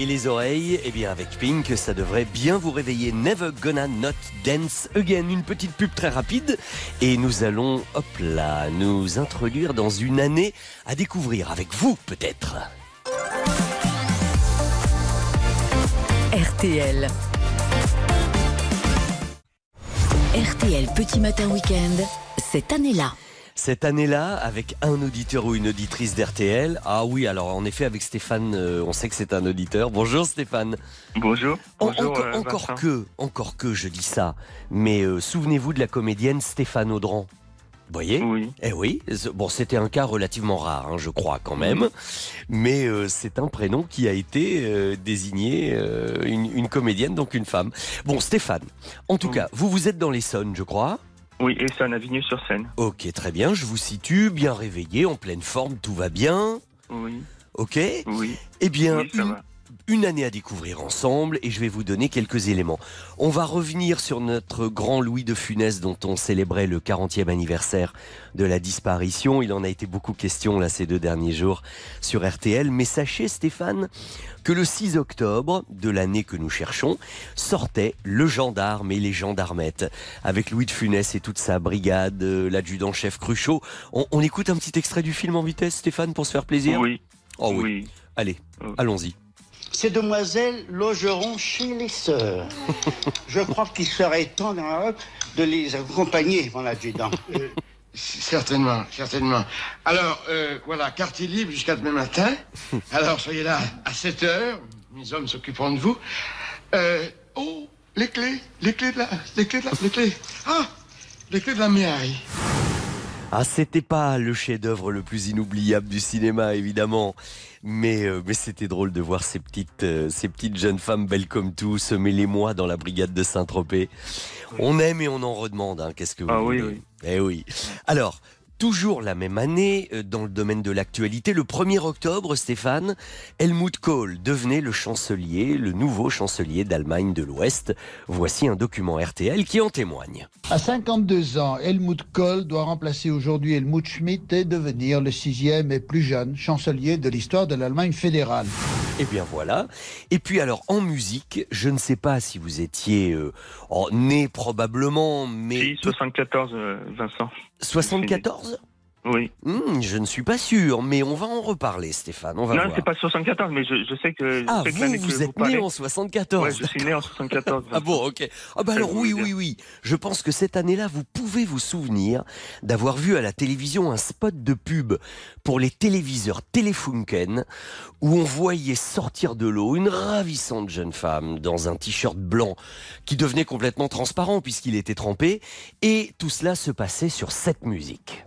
et les oreilles, et bien avec Pink, ça devrait bien vous réveiller. Never gonna not dance again. Une petite pub très rapide. Et nous allons, hop là, nous introduire dans une année à découvrir avec vous peut-être. RTL. RTL Petit Matin Week-end, cette année-là. Cette année-là, avec un auditeur ou une auditrice d'RTL. Ah oui, alors en effet, avec Stéphane, euh, on sait que c'est un auditeur. Bonjour Stéphane. Bonjour. En- Bonjour, encore, euh, encore que, encore que je dis ça. Mais euh, souvenez-vous de la comédienne Stéphane Audran. Vous voyez? Oui. Eh oui, bon, c'était un cas relativement rare, hein, je crois quand même, mais euh, c'est un prénom qui a été euh, désigné euh, une, une comédienne, donc une femme. Bon, Stéphane, en tout Oui. cas, vous vous êtes dans l'Essonne, je crois. Oui, et c'est un Avignon sur scène. Ok, très bien, je vous situe, bien réveillé, en pleine forme, tout va bien. Oui. Ok? Oui. Eh bien, oui, une. Une année à découvrir ensemble et je vais vous donner quelques éléments. On va revenir sur notre grand Louis de Funès dont on célébrait le 40e anniversaire de la disparition. Il en a été beaucoup question là ces deux derniers jours sur RTL. Mais sachez Stéphane que le 6 octobre de l'année que nous cherchons sortait le gendarme et les gendarmettes avec Louis de Funès et toute sa brigade, euh, l'adjudant-chef Cruchot. On, on écoute un petit extrait du film en vitesse Stéphane pour se faire plaisir? Oui. Oh oui. oui. Allez, Oh. allons-y. Ces demoiselles logeront chez les sœurs. Je crois qu'il serait temps de les accompagner, mon adjudant. Euh, Certainement, certainement. Alors, euh, voilà, quartier libre jusqu'à demain matin. Alors, soyez là à 7 heures. Mes hommes s'occuperont de vous. Euh, oh, les clés, les clés de la, les clés de la, les clés. Ah, les clés de la mairie. Ah, c'était pas le chef-d'œuvre le plus inoubliable du cinéma, évidemment. Mais, euh, mais c'était drôle de voir ces petites, euh, ces petites jeunes femmes belles comme tout se mêler moi dans la brigade de Saint-Tropez. On aime et on en redemande, hein, qu'est-ce que vous Ah oui, voulez oui. Eh oui. Alors, toujours la même année, euh, dans le domaine de l'actualité, le 1er octobre, Stéphane, Helmut Kohl devenait le chancelier, le nouveau chancelier d'Allemagne de l'Ouest. Voici un document RTL qui en témoigne. À 52 ans, Helmut Kohl doit remplacer aujourd'hui Helmut Schmidt et devenir le sixième et plus jeune chancelier de l'histoire de l'Allemagne fédérale. Eh bien voilà. Et puis alors en musique, je ne sais pas si vous étiez euh, né probablement, mais Si, 74, euh, Vincent. 74 Oui. Hmm, Je ne suis pas sûr, mais on va en reparler, Stéphane. On va Non, c'est pas 74, mais je, je sais que, je Ah, sais vous, que êtes né en 74. Ouais, je suis né en 74. Ah bon, ok. Ah bah alors oui, oui, oui. Je pense que cette année-là, vous pouvez vous souvenir d'avoir vu à la télévision un spot de pub pour les téléviseurs Telefunken où on voyait sortir de l'eau une ravissante jeune femme dans un t-shirt blanc qui devenait complètement transparent puisqu'il était trempé et tout cela se passait sur cette musique.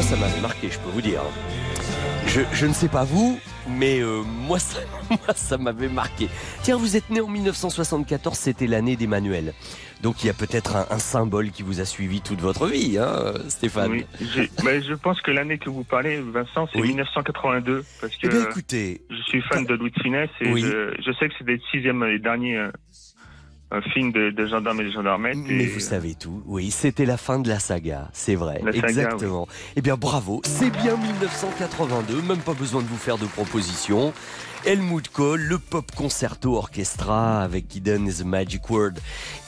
Moi, ça m'avait marqué, je peux vous dire. Je, je ne sais pas vous, mais euh, moi, ça, moi, ça m'avait marqué. Tiens, vous êtes né en 1974, c'était l'année d'Emmanuel. Donc il y a peut-être un, un symbole qui vous a suivi toute votre vie, hein, Stéphane. Oui, je pense que l'année que vous parlez, Vincent, c'est Oui. 1982, parce que Eh bien, écoutez, je suis fan de Louis de Funès et Oui. je, je sais que c'est des sixième et derniers euh, euh, films de, de gendarmes et de gendarmettes. mais et, vous savez tout. Oui, c'était la fin de la saga, c'est vrai. La saga, exactement. Eh bien, bravo. C'est bien 1982, même pas besoin de vous faire de propositions. Helmut Kohl, le pop concerto orchestra avec Hidden is the Magic Word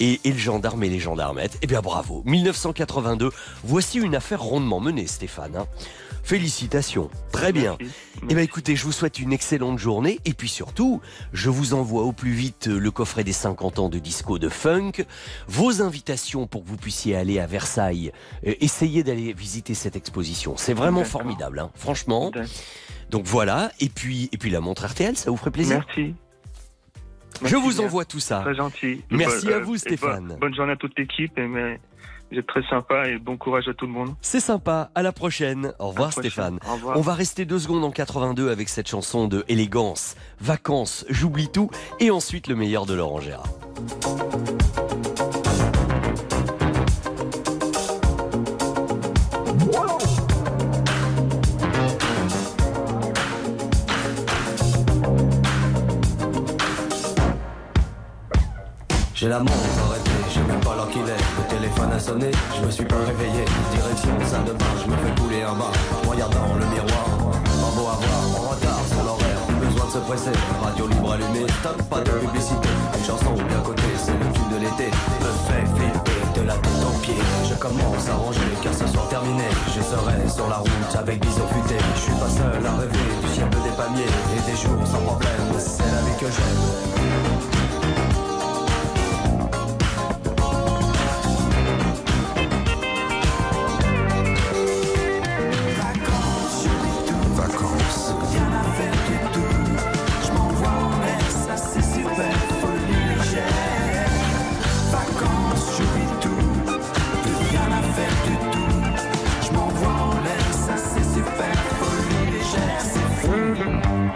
et, et le gendarme et les gendarmettes. Eh bien, bravo. 1982. Voici une affaire rondement menée, Stéphane. hein. Félicitations. Très bien. Merci. Eh bien écoutez, je vous souhaite une excellente journée et puis surtout, je vous envoie au plus vite le coffret des 50 ans de disco de funk, vos invitations pour que vous puissiez aller à Versailles, euh, essayez d'aller visiter cette exposition. C'est vraiment formidable, hein, franchement. Donc voilà, et puis et puis la montre RTL, ça vous ferait plaisir Merci. Je vous bien. envoie tout ça. Très gentil. Merci à vous, et Stéphane. bo- bonne journée à toute l'équipe. Et mais vous êtes très sympa et bon courage à tout le monde. C'est sympa, à la prochaine. Au revoir prochaine. Stéphane. Au revoir. On va rester deux secondes en 82 avec cette chanson de Élégance, Vacances, J'oublie tout, et ensuite le meilleur de Laurent Gérard. J'ai la montre je me suis pas réveillé. Direction salle de bain, je me fais couler un bain. Regardant le miroir, pas beau à voir, en retard sur l'horaire. Besoin de se presser, radio libre allumée, stop, pas de publicité. Une chanson bien cotée, c'est le tube de l'été. Me fait flipper de la tête aux pieds. Je commence à ranger car ce soir terminé. Je serai sur la route avec bison futé. Je suis pas seul à rêver du ciel des palmiers et des jours sans problème. C'est la vie que j'aime.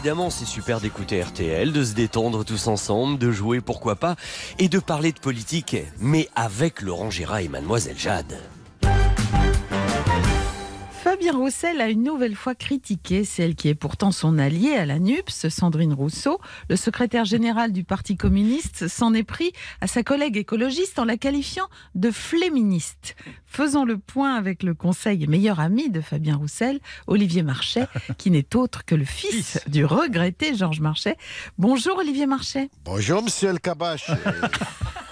Évidemment, c'est super d'écouter RTL, de se détendre tous ensemble, de jouer pourquoi pas, et de parler de politique, mais avec Laurent Gérard et Mademoiselle Jade. Roussel a une nouvelle fois critiqué celle qui est pourtant son alliée à la NUPS, Sandrine Rousseau. Le secrétaire général du Parti communiste s'en est pris à sa collègue écologiste en la qualifiant de fléministe. Faisons le point avec le conseil et meilleur ami de Fabien Roussel, Olivier Marchais, qui n'est autre que le fils du regretté Georges Marchais. Bonjour Olivier Marchais. Bonjour, monsieur le Cabache.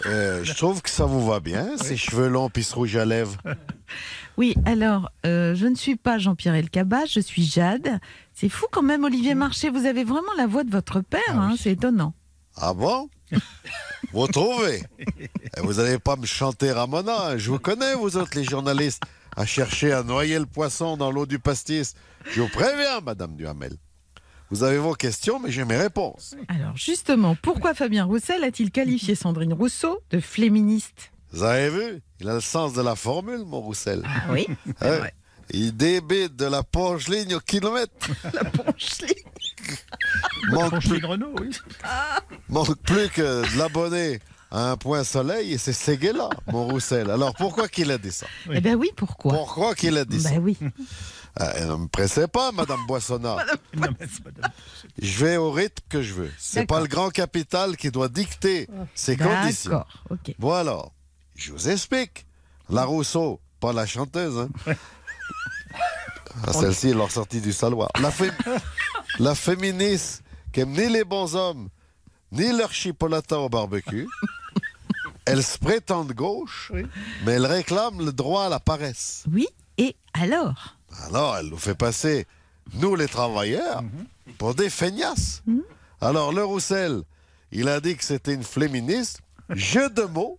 Euh, je trouve que ça vous va bien, ces cheveux longs puis ce rouge à lèvres. Oui, alors, euh, je ne suis pas Jean-Pierre Elkabach, je suis Jade. C'est fou quand même, Olivier Marchais, vous avez vraiment la voix de votre père, hein, c'est étonnant. Ah bon? Vous trouvez? Eh, Vous n'allez pas me chanter Ramona. hein. Je vous connais, vous autres, les journalistes, à chercher à noyer le poisson dans l'eau du pastis. Je vous préviens, Madame Duhamel. Vous avez vos questions, mais j'ai mes réponses. Alors justement, pourquoi Fabien Roussel a-t-il qualifié Sandrine Rousseau de fléministe Vous avez vu? Il a le sens de la formule, mon Roussel. Ah oui, c'est Hein vrai. Il débite de la ponche-ligne au kilomètre. La ponche-ligne Manque plus, Renault, oui. manque plus que de l'abonner à un point soleil et c'est Séguéla, mon Roussel. Alors pourquoi qu'il a dit ça? Eh ben oui, pourquoi? Pourquoi qu'il a dit ça? Ben oui. Euh, Ne me pressez pas, Madame Boissonnat. Je vais au rythme que je veux. C'est pas le grand capital qui doit dicter ses conditions. D'accord, ok. Voilà. Je vous explique. La Rousseau, pas la chanteuse. Hein. Ah, Celle-ci, elle l'a sortie du saloir. La, fé- la féministe qui aime ni les bons hommes, ni leur chipolata au barbecue. Elle se prétend de gauche, mais elle réclame le droit à la paresse. Oui, et alors? Alors, elle nous fait passer, nous les travailleurs, pour des feignasses. Alors, le Roussel, il a dit que c'était une féministe. Jeu de mots,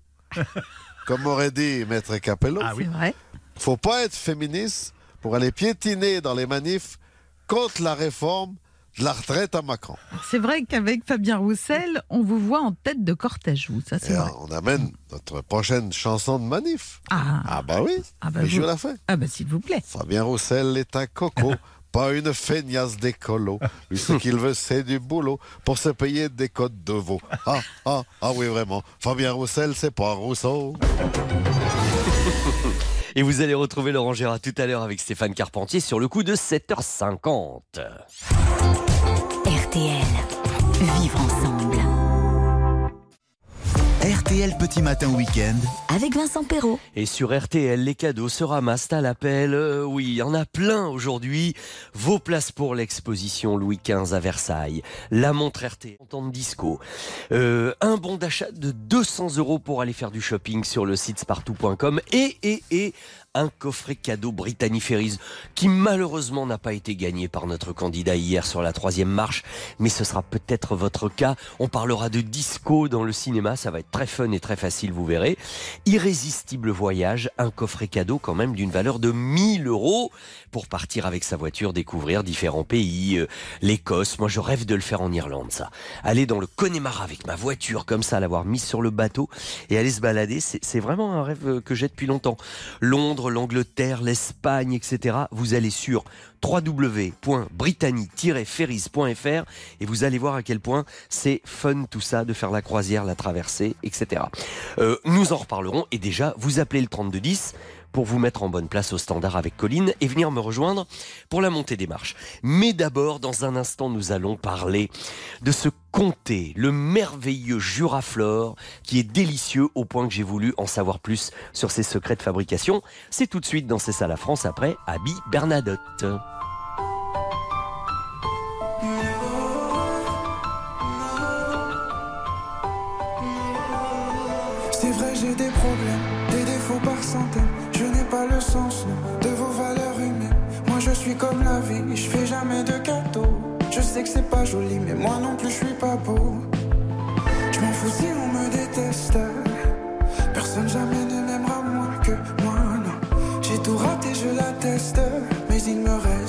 comme aurait dit Maître Capello. C'est vrai. Faut pas être féministe pour aller piétiner dans les manifs contre la réforme de la retraite à Macron. C'est vrai qu'avec Fabien Roussel, on vous voit en tête de cortège, vous, ça c'est vrai. on amène notre prochaine chanson de manif. Ah, bah oui, Ah bah mais je vous- la fais. Ah bah s'il vous plaît. Fabien Roussel est un coco, pas une feignasse d'écolo. Lui, ce qu'il veut, c'est du boulot pour se payer des codes de veau. Ah, ah, ah oui, vraiment. Fabien Roussel, c'est pas Rousseau. Et vous allez retrouver Laurent Gérard tout à l'heure avec Stéphane Carpentier sur le coup de 7h50. RTL. Vivre ensemble. RTL Petit Matin Week-end. Avec Vincent Perrault. Et sur RTL, les cadeaux se ramassent à l'appel. Euh, oui, il y en a plein aujourd'hui. Vos places pour l'exposition Louis XV à Versailles. La montre RTL en temps de disco. Euh, un bon d'achat de 200 euros pour aller faire du shopping sur le site spartou.com. Et, et, et un coffret cadeau Ferries qui malheureusement n'a pas été gagné par notre candidat hier sur la troisième marche. Mais ce sera peut-être votre cas. On parlera de disco dans le cinéma. Ça va être très fun et très facile, vous verrez. Irrésistible voyage, un coffret cadeau quand même d'une valeur de 1000 euros pour partir avec sa voiture, découvrir différents pays, euh, l'Écosse. Moi, je rêve de le faire en Irlande, ça. Aller dans le Connemara avec ma voiture comme ça, l'avoir mise sur le bateau et aller se balader, c'est vraiment un rêve euh, que j'ai depuis longtemps. Londres, l'Angleterre, l'Espagne, etc. Vous allez sur www.brittany-ferries.fr et vous allez voir à quel point c'est fun tout ça de faire la croisière, la traversée, etc. Euh, nous en reparlerons et déjà vous appelez le 3210 pour vous mettre en bonne place au standard avec Colline et venir me rejoindre pour la montée des marches. Mais d'abord, dans un instant, nous allons parler de ce comté, le merveilleux Juraflore, qui est délicieux au point que j'ai voulu en savoir plus sur ses secrets de fabrication. C'est tout de suite dans C'est ça la France après Abby Bernadotte. Que c'est pas joli, mais moi non plus, je suis pas beau. Je m'en fous si on me déteste. Personne jamais ne m'aimera moins que moi, non. J'ai tout raté, je l'atteste. Mais il me reste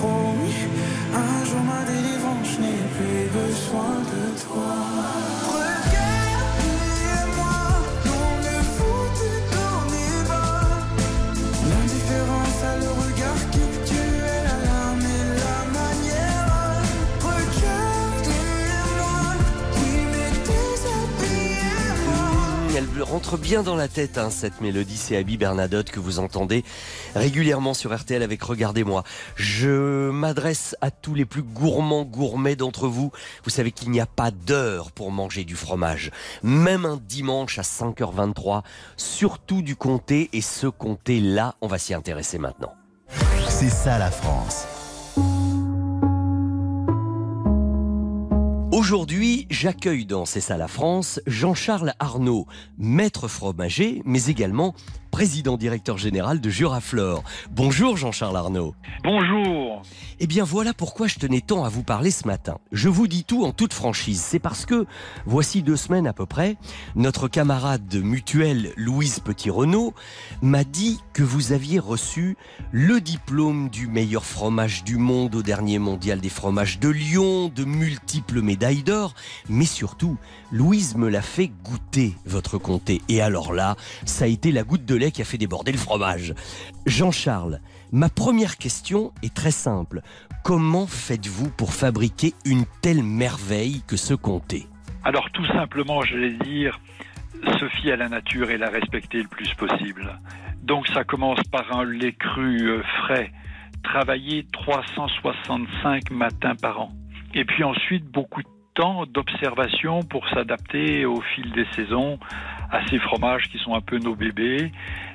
sens, rentre bien dans la tête, hein, cette mélodie. C'est Abby Bernadotte que vous entendez régulièrement sur RTL avec Regardez-moi. Je m'adresse à tous les plus gourmands gourmets d'entre vous. Vous savez qu'il n'y a pas d'heure pour manger du fromage. Même un dimanche à 5h23, surtout du comté. Et ce comté-là, on va s'y intéresser maintenant. C'est ça la France. Aujourd'hui, j'accueille dans C'est ça la France Jean-Charles Arnaud, maître fromager, mais également président directeur général de Juraflore. Bonjour Jean-Charles Arnaud. Bonjour. Eh bien voilà pourquoi je tenais tant à vous parler ce matin. Je vous dis tout en toute franchise. C'est parce que, voici deux semaines à peu près, notre camarade mutuelle Louise Petit-Renault m'a dit que vous aviez reçu le diplôme du meilleur fromage du monde au dernier mondial des fromages de Lyon, de multiples médailles d'or, mais surtout, Louise me l'a fait goûter, votre comté. Et alors là, ça a été la goutte de qui a fait déborder le fromage. Jean-Charles, ma première question est très simple. Comment faites-vous pour fabriquer une telle merveille que ce comté? Alors tout simplement, je vais dire, se fier à la nature et la respecter le plus possible. Donc ça commence par un lait cru euh, frais, travaillé 365 matins par an. Et puis ensuite, beaucoup de temps d'observation pour s'adapter au fil des saisons à ces fromages qui sont un peu nos bébés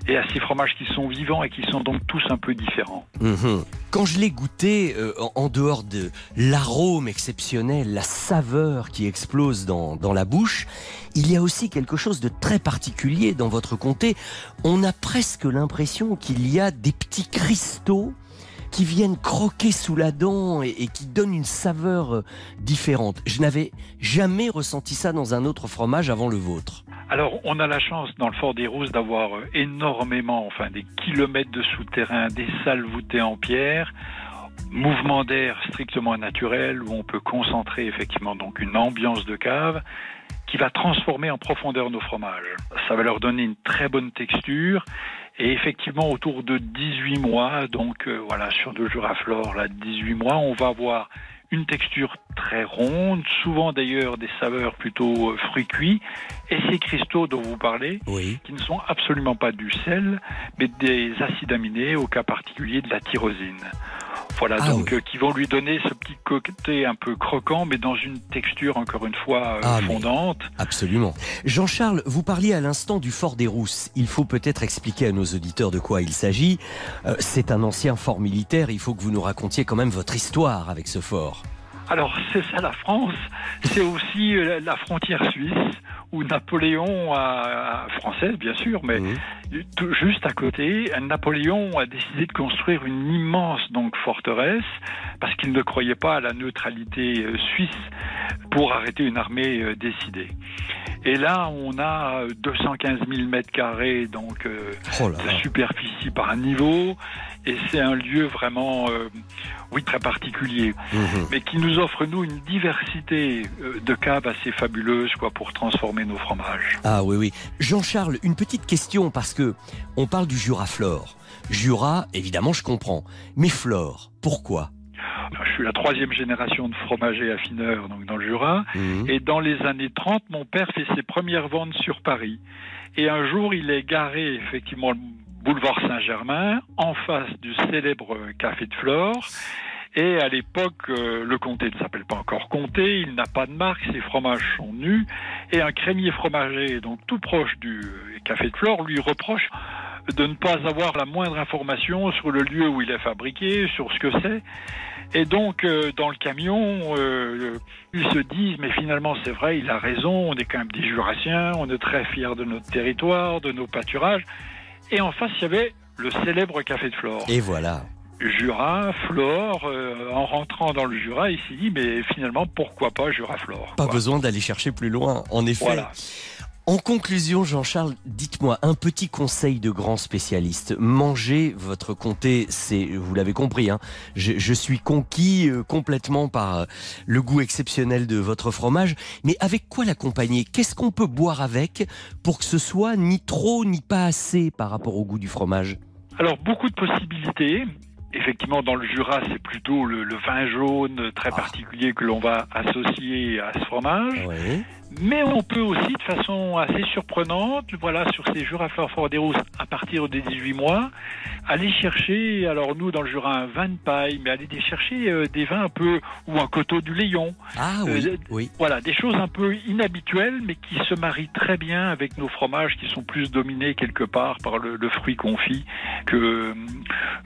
et à ces fromages qui sont vivants et qui sont donc tous un peu différents. Mhm. Quand je l'ai goûté, euh, en- dehors de l'arôme exceptionnel, la saveur qui explose dans, dans la bouche, il y a aussi quelque chose de très particulier dans votre comté. On a presque l'impression qu'il y a des petits cristaux qui viennent croquer sous la dent et, et qui donnent une saveur euh, différente. Je n'avais jamais ressenti ça dans un autre fromage avant le vôtre. Alors, on a la chance dans le Fort des Rousses d'avoir euh, énormément, enfin des kilomètres de souterrains, des salles voûtées en pierre, mouvement d'air strictement naturel où on peut concentrer effectivement donc une ambiance de cave qui va transformer en profondeur nos fromages. Ça va leur donner une très bonne texture et effectivement autour de 18 mois, donc euh, voilà sur deux Juraflore, là 18 mois, on va avoir une texture très ronde, souvent d'ailleurs des saveurs plutôt euh, fruits cuits, et ces cristaux dont vous parlez, qui ne sont absolument pas du sel, mais des acides aminés, au cas particulier de la tyrosine. Voilà, Ah donc euh, qui vont lui donner ce petit côté un peu croquant, mais dans une texture encore une fois euh, Ah, fondante. Absolument. Jean-Charles, vous parliez à l'instant du Fort des Rousses. Il faut peut-être expliquer à nos auditeurs de quoi il s'agit. Euh, c'est un ancien fort militaire. Il faut que vous nous racontiez quand même votre histoire avec ce fort. Alors c'est ça la France, c'est aussi euh, la frontière suisse où Napoléon a, française bien sûr, mais tout juste à côté, Napoléon a décidé de construire une immense donc forteresse parce qu'il ne croyait pas à la neutralité euh, suisse pour arrêter une armée euh, décidée. Et là, on a euh, 215 000 mètres carrés donc euh, Oh de superficie par niveau, et c'est un lieu vraiment, euh, oui, très particulier Mhm. mais qui nous offre nous une diversité euh, de caves assez fabuleuse quoi pour transformer nos fromages. Ah oui, oui. Jean-Charles, une petite question parce que on parle du Jura-Flore. Jura, évidemment, je comprends. Mais Flore, pourquoi? Je suis la troisième génération de fromagers affineurs donc dans le Jura et dans les années 30 mon père fait ses premières ventes sur Paris et un jour il est garé effectivement boulevard Saint-Germain en face du célèbre café de Flore et à l'époque, euh, le comté ne s'appelle pas encore comté, il n'a pas de marque, ses fromages sont nus. Et un crémier fromager, donc tout proche du euh, café de Flore, lui reproche de ne pas avoir la moindre information sur le lieu où il est fabriqué, sur ce que c'est. Et donc, euh, dans le camion, ils se disent, mais finalement, c'est vrai, il a raison, on est quand même des Jurassiens, on est très fiers de notre territoire, de nos pâturages. Et en face, il y avait le célèbre café de Flore. Et voilà. Jura, Flore, euh, en rentrant dans le Jura, il s'est dit, mais finalement, pourquoi pas Jura, Flore Pas besoin d'aller chercher plus loin, en effet. Voilà. En conclusion, Jean-Charles, dites-moi un petit conseil de grand spécialiste. Manger votre comté, c'est, vous l'avez compris, hein, je, je suis conquis euh, complètement par euh, le goût exceptionnel de votre fromage. Mais avec quoi l'accompagner? Qu'est-ce qu'on peut boire avec pour que ce soit ni trop ni pas assez par rapport au goût du fromage? Alors, beaucoup de possibilités. Effectivement, dans le Jura, c'est plutôt le, le vin jaune très particulier que l'on va associer à ce fromage. Mais on peut aussi, de façon assez surprenante, voilà, sur ces des Rousses, à partir des 18 mois, aller chercher, alors nous dans le Jura, un vin de paille, mais aller chercher euh, des vins un peu, ou un coteau du Léon. Ah Euh, oui, oui. Voilà, des choses un peu inhabituelles, mais qui se marient très bien avec nos fromages qui sont plus dominés quelque part par le, le fruit confit que, euh,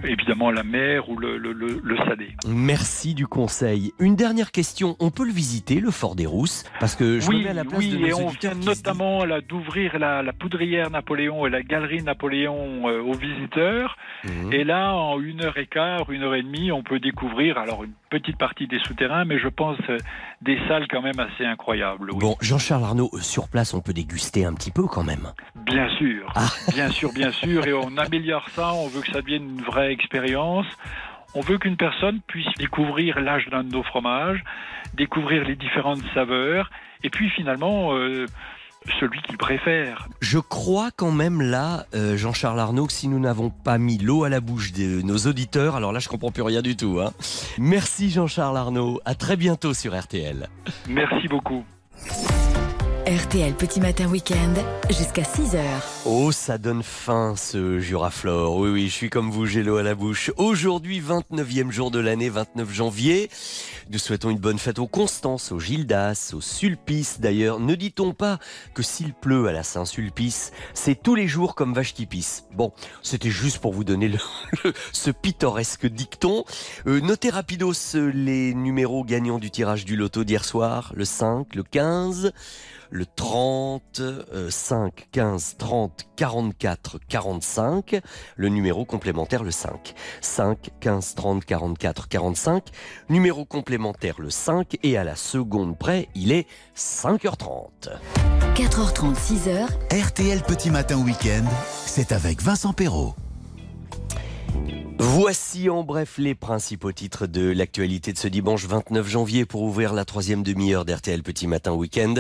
évidemment, la mer ou le, le, le, le salé. Merci du conseil. Une dernière question. On peut le visiter, le Fort des Rousses Parce que je oui, à la place oui, de nos et on vient notamment là d'ouvrir la, la poudrière Napoléon et la galerie Napoléon euh, aux visiteurs. Mhm. Et là, en une heure et quart, une heure et demie, on peut découvrir alors une petite partie des souterrains, mais je pense euh, des salles quand même assez incroyables. oui. Bon, Jean-Charles Arnaud, sur place, on peut déguster un petit peu quand même. Bien sûr, Ah. bien sûr, bien sûr, et on améliore ça, on veut que ça devienne une vraie expérience. On veut qu'une personne puisse découvrir l'âge d'un de nos fromages, découvrir les différentes saveurs, et puis finalement, euh, celui qu'il préfère. Je crois quand même là, euh, Jean-Charles Arnaud, que si nous n'avons pas mis l'eau à la bouche de nos auditeurs, alors là, je comprends plus rien du tout. Hein. Merci Jean-Charles Arnaud. À très bientôt sur RTL. Merci beaucoup. RTL Petit Matin Week-end jusqu'à 6h. Oh, ça donne faim ce Juraflore. Oui, oui, je suis comme vous, j'ai à la bouche. Aujourd'hui, 29e jour de l'année, 29 janvier. Nous souhaitons une bonne fête aux Constances, aux Gildas, aux Sulpice. D'ailleurs, ne dit-on pas que s'il pleut à la Saint-Sulpice, c'est tous les jours comme vache qui. Bon, c'était juste pour vous donner ce pittoresque dicton. Euh, notez rapidos les numéros gagnants du tirage du loto d'hier soir. Le 5, le 15, le 30, euh, 5, 15, 30, 44, 45. Le numéro complémentaire, le 5. 5, 15, 30, 44, 45. Numéro complémentaire, le 5. Et à la seconde près, il est 5h30. 4h30, 6h. RTL Petit Matin Week-end, c'est avec Vincent Perrault. Voici en bref les principaux titres de l'actualité de ce dimanche 29 janvier pour ouvrir la troisième demi-heure d'RTL Petit Matin Week-end.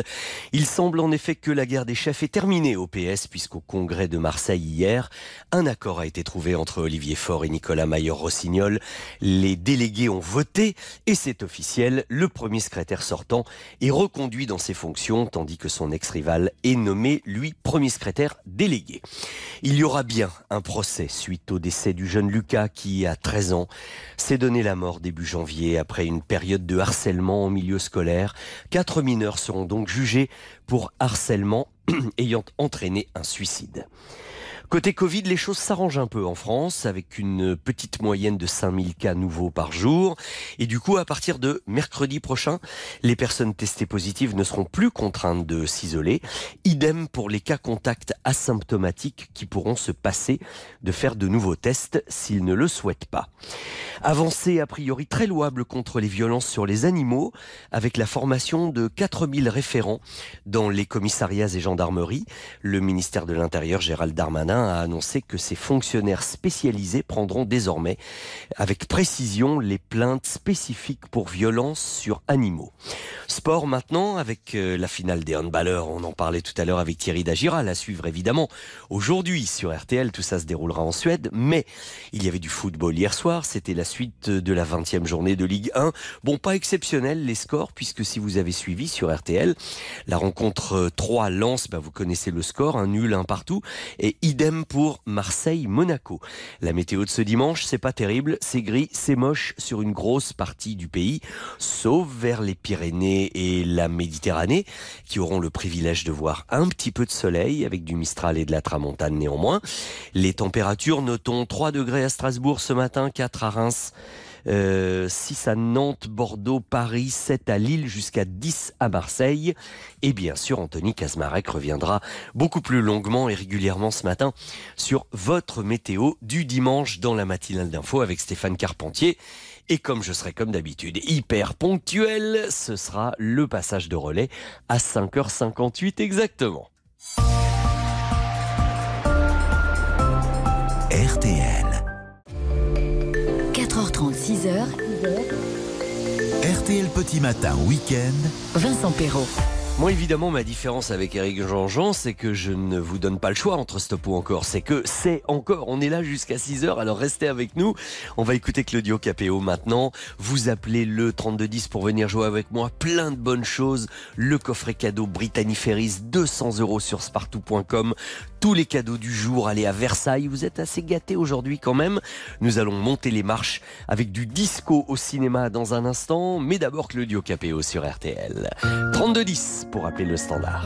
Il semble en effet que la guerre des chefs est terminée au PS puisqu'au congrès de Marseille hier, un accord a été trouvé entre Olivier Faure et Nicolas Maillot-Rossignol. Les délégués ont voté et c'est officiel, le premier secrétaire sortant est reconduit dans ses fonctions tandis que son ex-rival est nommé, lui, premier secrétaire délégué. Il y aura bien un procès suite au décès du jeune Lucas qui, à 13 ans, s'est donné la mort début janvier après une période de harcèlement en milieu scolaire. Quatre mineurs seront donc jugés pour harcèlement ayant entraîné un suicide. Côté Covid, les choses s'arrangent un peu en France avec une petite moyenne de 5000 cas nouveaux par jour. Et du coup, à partir de mercredi prochain, les personnes testées positives ne seront plus contraintes de s'isoler. Idem pour les cas contacts asymptomatiques qui pourront se passer de faire de nouveaux tests s'ils ne le souhaitent pas. Avancée a priori très louable contre les violences sur les animaux avec la formation de 4000 référents dans les commissariats et gendarmeries. Le ministère de l'Intérieur, Gérald Darmanin, a annoncé que ces fonctionnaires spécialisés prendront désormais avec précision les plaintes spécifiques pour violences sur animaux. Sport maintenant avec euh, la finale des handballeurs. On en parlait tout à l'heure avec Thierry Dagiral à suivre évidemment aujourd'hui sur RTL. Tout ça se déroulera en Suède. Mais il y avait du football hier soir. C'était la suite de la 20e journée de Ligue 1. Bon, pas exceptionnel les scores puisque si vous avez suivi sur RTL, la rencontre euh, 3 Lens, bah, vous connaissez le score, un nul, un partout. Et idem pour Marseille-Monaco. La météo de ce dimanche, c'est pas terrible, c'est gris, c'est moche sur une grosse partie du pays, sauf vers les Pyrénées et la Méditerranée, qui auront le privilège de voir un petit peu de soleil avec du Mistral et de la Tramontane néanmoins. Les températures, notons 3 degrés à Strasbourg ce matin, 4 à Reims. Euh, 6 à Nantes, Bordeaux, Paris, 7 à Lille, jusqu'à 10 à Marseille. Et bien sûr, Anthony Kazmarek reviendra beaucoup plus longuement et régulièrement ce matin sur votre météo du dimanche dans la matinale d'info avec Stéphane Carpentier. Et comme je serai comme d'habitude hyper ponctuel, ce sera le passage de relais à 5h58 exactement. RTL. 4h30, 6h. RTL Petit Matin Week-end. Vincent Perrault. Moi, évidemment, ma différence avec Eric Jean-Jean, c'est que je ne vous donne pas le choix entre stop ou encore. C'est que c'est encore. On est là jusqu'à 6 heures, alors restez avec nous. On va écouter Claudio Capéo maintenant. Vous appelez le 3210 pour venir jouer avec moi. Plein de bonnes choses. Le coffret cadeau Brittany Ferries, 200 euros sur spartou.com. Tous les cadeaux du jour, allez à Versailles. Vous êtes assez gâtés aujourd'hui quand même. Nous allons monter les marches avec du disco au cinéma dans un instant. Mais d'abord Claudio Capéo sur RTL. 3210 pour appeler le standard.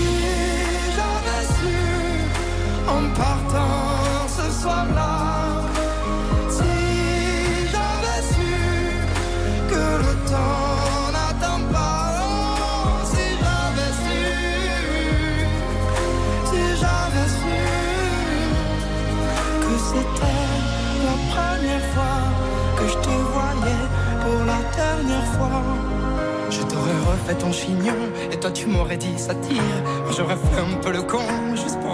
En partant ce soir-là, si j'avais su que le temps n'attend pas, oh, si j'avais su, si j'avais su que c'était la première fois que je te voyais pour la dernière fois. Je t'aurais refait ton chignon et toi tu m'aurais dit ça tire. J'aurais fait un peu le con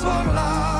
Soir-là,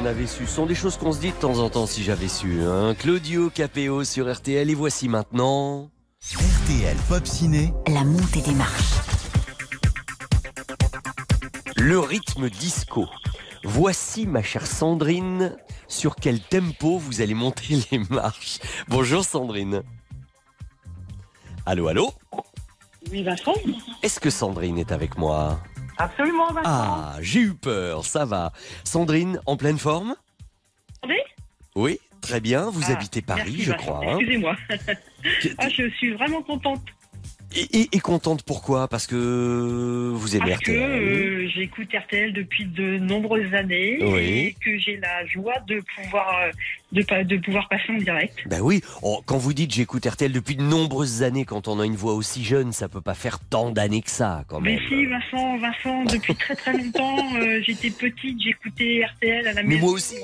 on avait su. Ce sont des choses qu'on se dit de temps en temps, si j'avais su. Hein. Claudio Capéo sur RTL. Et voici maintenant. RTL Pop Ciné. La montée des marches. Le rythme disco. Voici, ma chère Sandrine, sur quel tempo vous allez monter les marches. Bonjour Sandrine. Allô, allô? Oui, Vincent? Est-ce que Sandrine est avec moi? Absolument, Vincent. Ah, j'ai eu peur, ça va. Sandrine, en pleine forme? Attendez Oui, très bien. Vous Ah, habitez Paris, merci, je Vincent. crois. hein. Excusez-moi. ah, je suis vraiment contente. Et, et- et contente pourquoi? Parce que vous aimez Parce que RTL. euh, j'écoute RTL depuis de nombreuses années Oui. et que j'ai la joie de pouvoir, euh, de, de pouvoir passer en direct. Ben oui, Oh, quand vous dites j'écoute RTL depuis de nombreuses années, quand on a une voix aussi jeune, ça peut pas faire tant d'années que ça, quand Mais même. si, Vincent, Vincent, depuis très très longtemps, euh, j'étais petite, j'écoutais RTL à la Mais maison. moi aussi.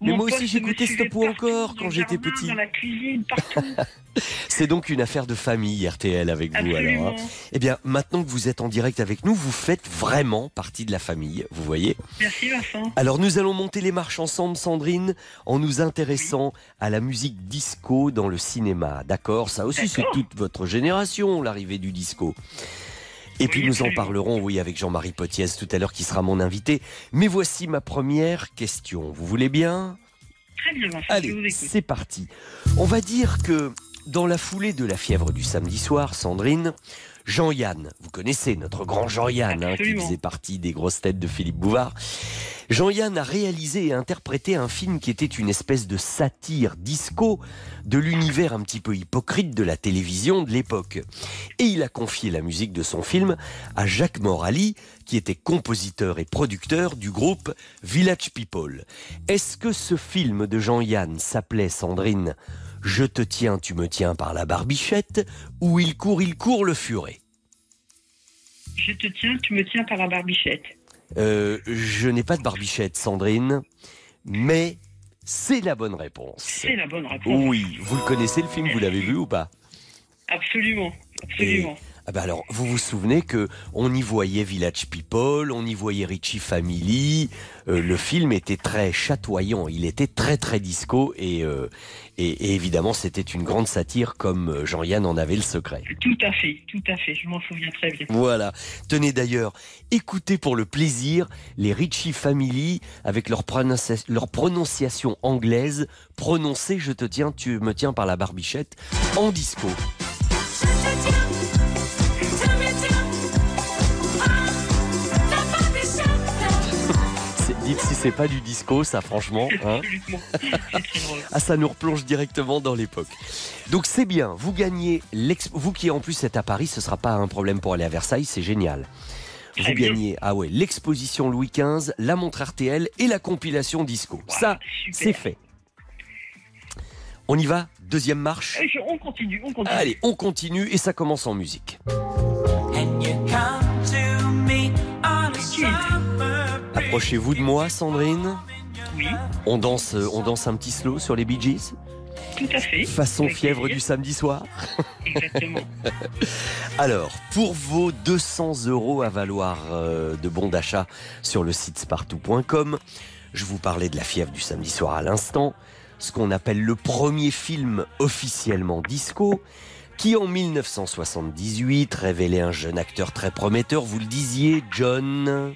Mais moi aussi, j'écoutais suivait Stop ou encore quand j'étais petit. Dans la cuisine, partout. C'est donc une affaire de famille RTL avec vous alors. hein. Eh bien, maintenant que vous êtes en direct avec nous, vous faites vraiment partie de la famille, vous voyez. Merci, Vincent. Alors nous allons monter les marches ensemble, Sandrine, en nous intéressant à la musique disco dans le cinéma. D'accord? Ça aussi, c'est toute votre génération, l'arrivée du disco. Et puis nous en parlerons, oui, avec Jean-Marie Potiez tout à l'heure, qui sera mon invité. Mais voici ma première question. Vous voulez bien? Très bien, Allez, c'est parti. On va dire que dans la foulée de la fièvre du samedi soir, Sandrine, Jean-Yann, vous connaissez notre grand Jean-Yann, hein, qui faisait partie des grosses têtes de Philippe Bouvard. Jean-Yann a réalisé et interprété un film qui était une espèce de satire disco de l'univers un petit peu hypocrite de la télévision de l'époque. Et il a confié la musique de son film à Jacques Morali, qui était compositeur et producteur du groupe Village People. Est-ce que ce film de Jean-Yann s'appelait Sandrine Je te tiens, tu me tiens par la barbichette ou Il court, il court le furet Je te tiens, tu me tiens par la barbichette. Euh, Je n'ai pas de barbichette, Sandrine, mais c'est la bonne réponse. C'est la bonne réponse. Oui, vous le connaissez le film, vous l'avez vu ou pas? Absolument, absolument. Ah bah alors, vous vous souvenez que on y voyait Village People, on y voyait Richie Family. euh, le film était très chatoyant, il était très très disco et, euh, et, et évidemment c'était une grande satire comme euh, Jean-Yann en avait le secret. Tout à fait, tout à fait, je m'en souviens très bien. Voilà. Tenez d'ailleurs, écoutez pour le plaisir les Richie Family avec leur, prononci- leur prononciation anglaise prononcée, je te tiens, tu me tiens par la barbichette, en disco. C'est- Dites si c'est pas du disco, ça franchement. hein. ah, ça nous replonge directement dans l'époque. Donc c'est bien, vous gagnez, vous qui en plus êtes à Paris, ce sera pas un problème pour aller à Versailles, c'est génial. Vous gagnez, ah ouais, l'exposition Louis XV, la montre RTL et la compilation disco. ça, c'est fait. On y va Deuxième marche je- On continue, on continue. Allez, on continue et ça commence en musique. Approchez-vous de moi, Sandrine. Oui. On danse, on danse un petit slow sur les Bee Gees Tout à fait. Façon Avec fièvre plaisir. du samedi soir. Exactement. Alors, pour vos 200 euros à valoir euh, de bons d'achat sur le site spartou.com, je vous parlais de la fièvre du samedi soir à l'instant, ce qu'on appelle le premier film officiellement disco, qui en 1978 révélait un jeune acteur très prometteur, vous le disiez, John...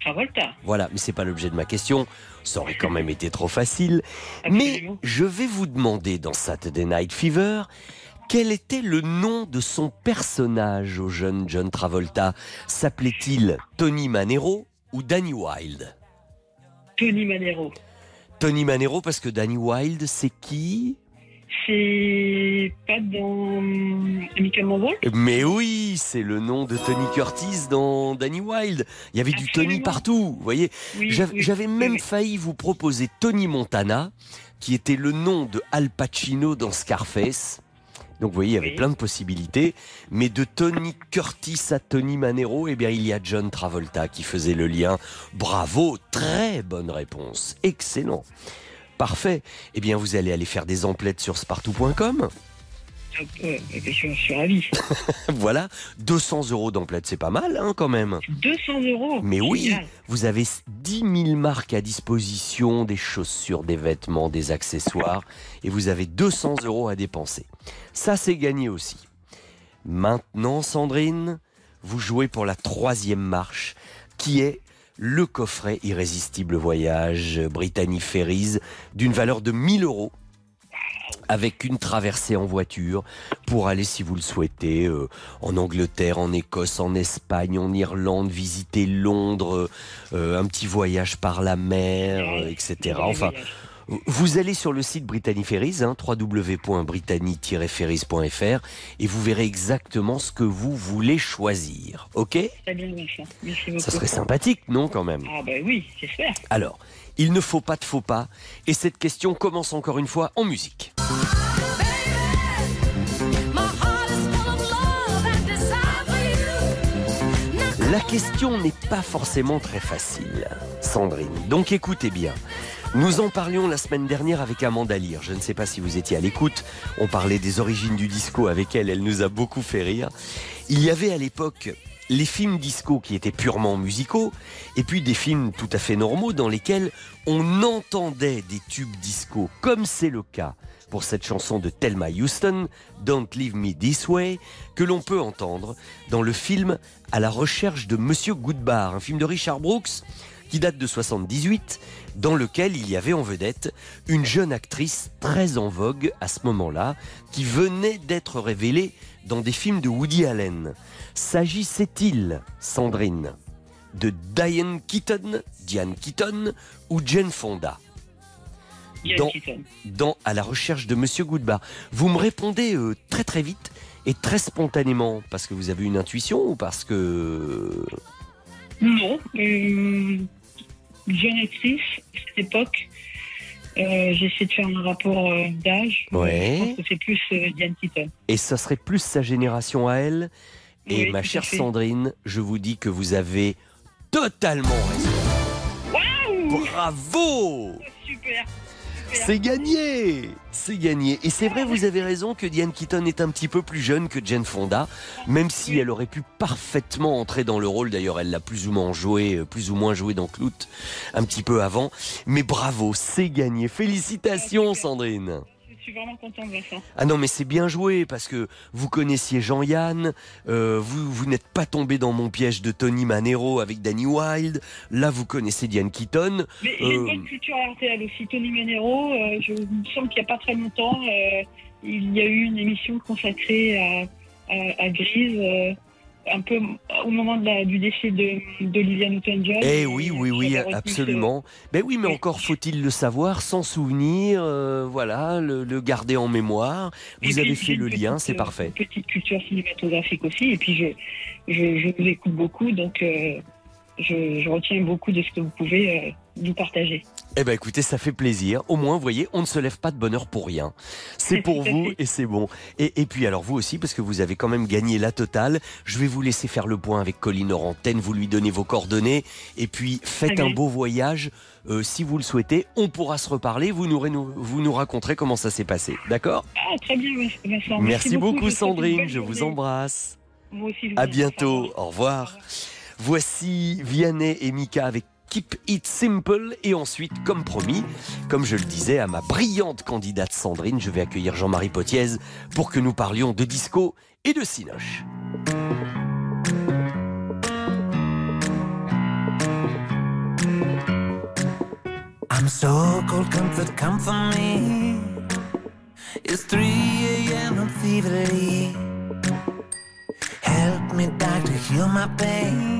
Travolta. Voilà, mais c'est pas l'objet de ma question. Ça aurait quand même été trop facile. Mais je vais vous demander dans Saturday Night Fever quel était le nom de son personnage au jeune John Travolta? S'appelait-il Tony Manero ou Danny Wilde? Tony Manero. Tony Manero parce que Danny Wilde, c'est qui? C'est pas dans Amicalement Mais oui, c'est le nom de Tony Curtis dans Danny Wilde. Il y avait du Tony partout, vous voyez. J'avais oui, j'avais oui, même oui. failli vous proposer Tony Montana, qui était le nom de Al Pacino dans Scarface. Donc vous voyez, il y avait plein de possibilités. Mais de Tony Curtis à Tony Manero, eh bien, il y a John Travolta qui faisait le lien. Bravo, très bonne réponse. Excellent. Parfait. Eh bien, vous allez aller faire des emplettes sur spartou.com. Je, suis- ravi. voilà, 200 euros d'emplettes, c'est pas mal hein, quand même. 200 euros. Mais oui, vous avez 10 000 marques à disposition, des chaussures, des vêtements, des accessoires, et vous avez 200 euros à dépenser. Ça, c'est gagné aussi. Maintenant, Sandrine, vous jouez pour la troisième marche, qui est le coffret Irrésistible Voyage Brittany Ferries, d'une valeur de 1000 euros avec une traversée en voiture pour aller, si vous le souhaitez, euh, en Angleterre, en Écosse, en Espagne, en Irlande, visiter Londres, euh, un petit voyage par la mer, euh, etc. Enfin, vous allez sur le site Brittany Ferries, hein, www.brittany-ferries.fr, et vous verrez exactement ce que vous voulez choisir. Ok? Très bien, Vincent. Merci beaucoup. Ça serait sympathique, non, quand même? Ah, bah oui, j'espère. alors, il ne faut pas de faux pas, et cette question commence encore une fois en musique. La question n'est pas forcément très facile, Sandrine. Donc écoutez bien. Nous en parlions la semaine dernière avec Amanda Lear. Je ne sais pas si vous étiez à l'écoute. On parlait des origines du disco avec elle. Elle nous a beaucoup fait rire. Il y avait à l'époque les films disco qui étaient purement musicaux et puis des films tout à fait normaux dans lesquels on entendait des tubes disco, comme c'est le cas pour cette chanson de Thelma Houston, Don't Leave Me This Way, que l'on peut entendre dans le film À la recherche de Monsieur Goodbar, un film de Richard Brooks qui date de 78, dans lequel il y avait en vedette une jeune actrice très en vogue à ce moment-là, qui venait d'être révélée dans des films de Woody Allen. S'agissait-il, Sandrine, de Diane Keaton, Diane Keaton ou Jane Fonda? Diane dans, Keaton. dans À la recherche de Monsieur Goodbar. Vous me répondez euh, très très vite et très spontanément parce que vous avez une intuition ou parce que Non, euh, jeune actrice, à cette époque, euh, j'essaie de faire un rapport euh, d'âge. Ouais. Je pense que c'est plus euh, Diane Keaton. et ça serait plus sa génération à elle. Et Oui, ma chère. Sandrine, je vous dis que vous avez totalement raison. Waouh Bravo Super C'est gagné C'est gagné. Et c'est vrai, vous avez raison que Diane Keaton est un petit peu plus jeune que Jane Fonda, même si elle aurait pu parfaitement entrer dans le rôle. D'ailleurs, elle l'a plus ou moins joué, euh, plus ou moins joué dans Clout un petit peu avant. Mais bravo, c'est gagné. Félicitations, Sandrine. Je suis vraiment contente, Vincent. Ah non, mais c'est bien joué parce que vous connaissiez Jean-Yann, euh, vous, vous n'êtes pas tombé dans mon piège de Tony Manero avec Danny Wilde. Là, vous connaissez Diane Keaton. Mais j'ai une bonne culture à RTL aussi. Tony Manero, euh, je me semble qu'il n'y a pas très longtemps, euh, il y a eu une émission consacrée à, à, à Grise, un peu au moment de la- du décès de- d'Olivia Newton-John. Eh oui, oui, oui, absolument. Ben oui, mais encore faut-il le savoir, sans souvenir, euh, voilà, le, le garder en mémoire. Vous puis, avez fait le lien, c'est euh, parfait. Petite culture cinématographique aussi, et puis je, je, je vous écoute beaucoup, donc euh, je, je retiens beaucoup de ce que vous pouvez euh, nous partager. Eh ben écoutez, ça fait plaisir. Au moins, vous voyez, on ne se lève pas de bonheur pour rien. C'est pour vous et c'est bon. Et, et puis alors vous aussi, parce que vous avez quand même gagné la totale, je vais vous laisser faire le point avec Colline en antenne, vous lui donnez vos coordonnées, et puis faites un beau voyage. Euh, si vous le souhaitez, on pourra se reparler, vous nous, nous- vous nous raconterez comment ça s'est passé. D'accord? Ah, très bien, Vincent. Merci, beaucoup, souhaite une Sandrine, je vous embrasse. Moi aussi, je vous À bientôt, au revoir. Voici Vianney et Mika avec Keep It Simple et ensuite, comme promis, comme je le disais à ma brillante candidate Sandrine, je vais accueillir Jean-Marie Potiez pour que nous parlions de disco et de cinoche. I'm so cold, comfort, come for me. It's 3 a.m. I'm feverly. Help me, doctor, heal my pain.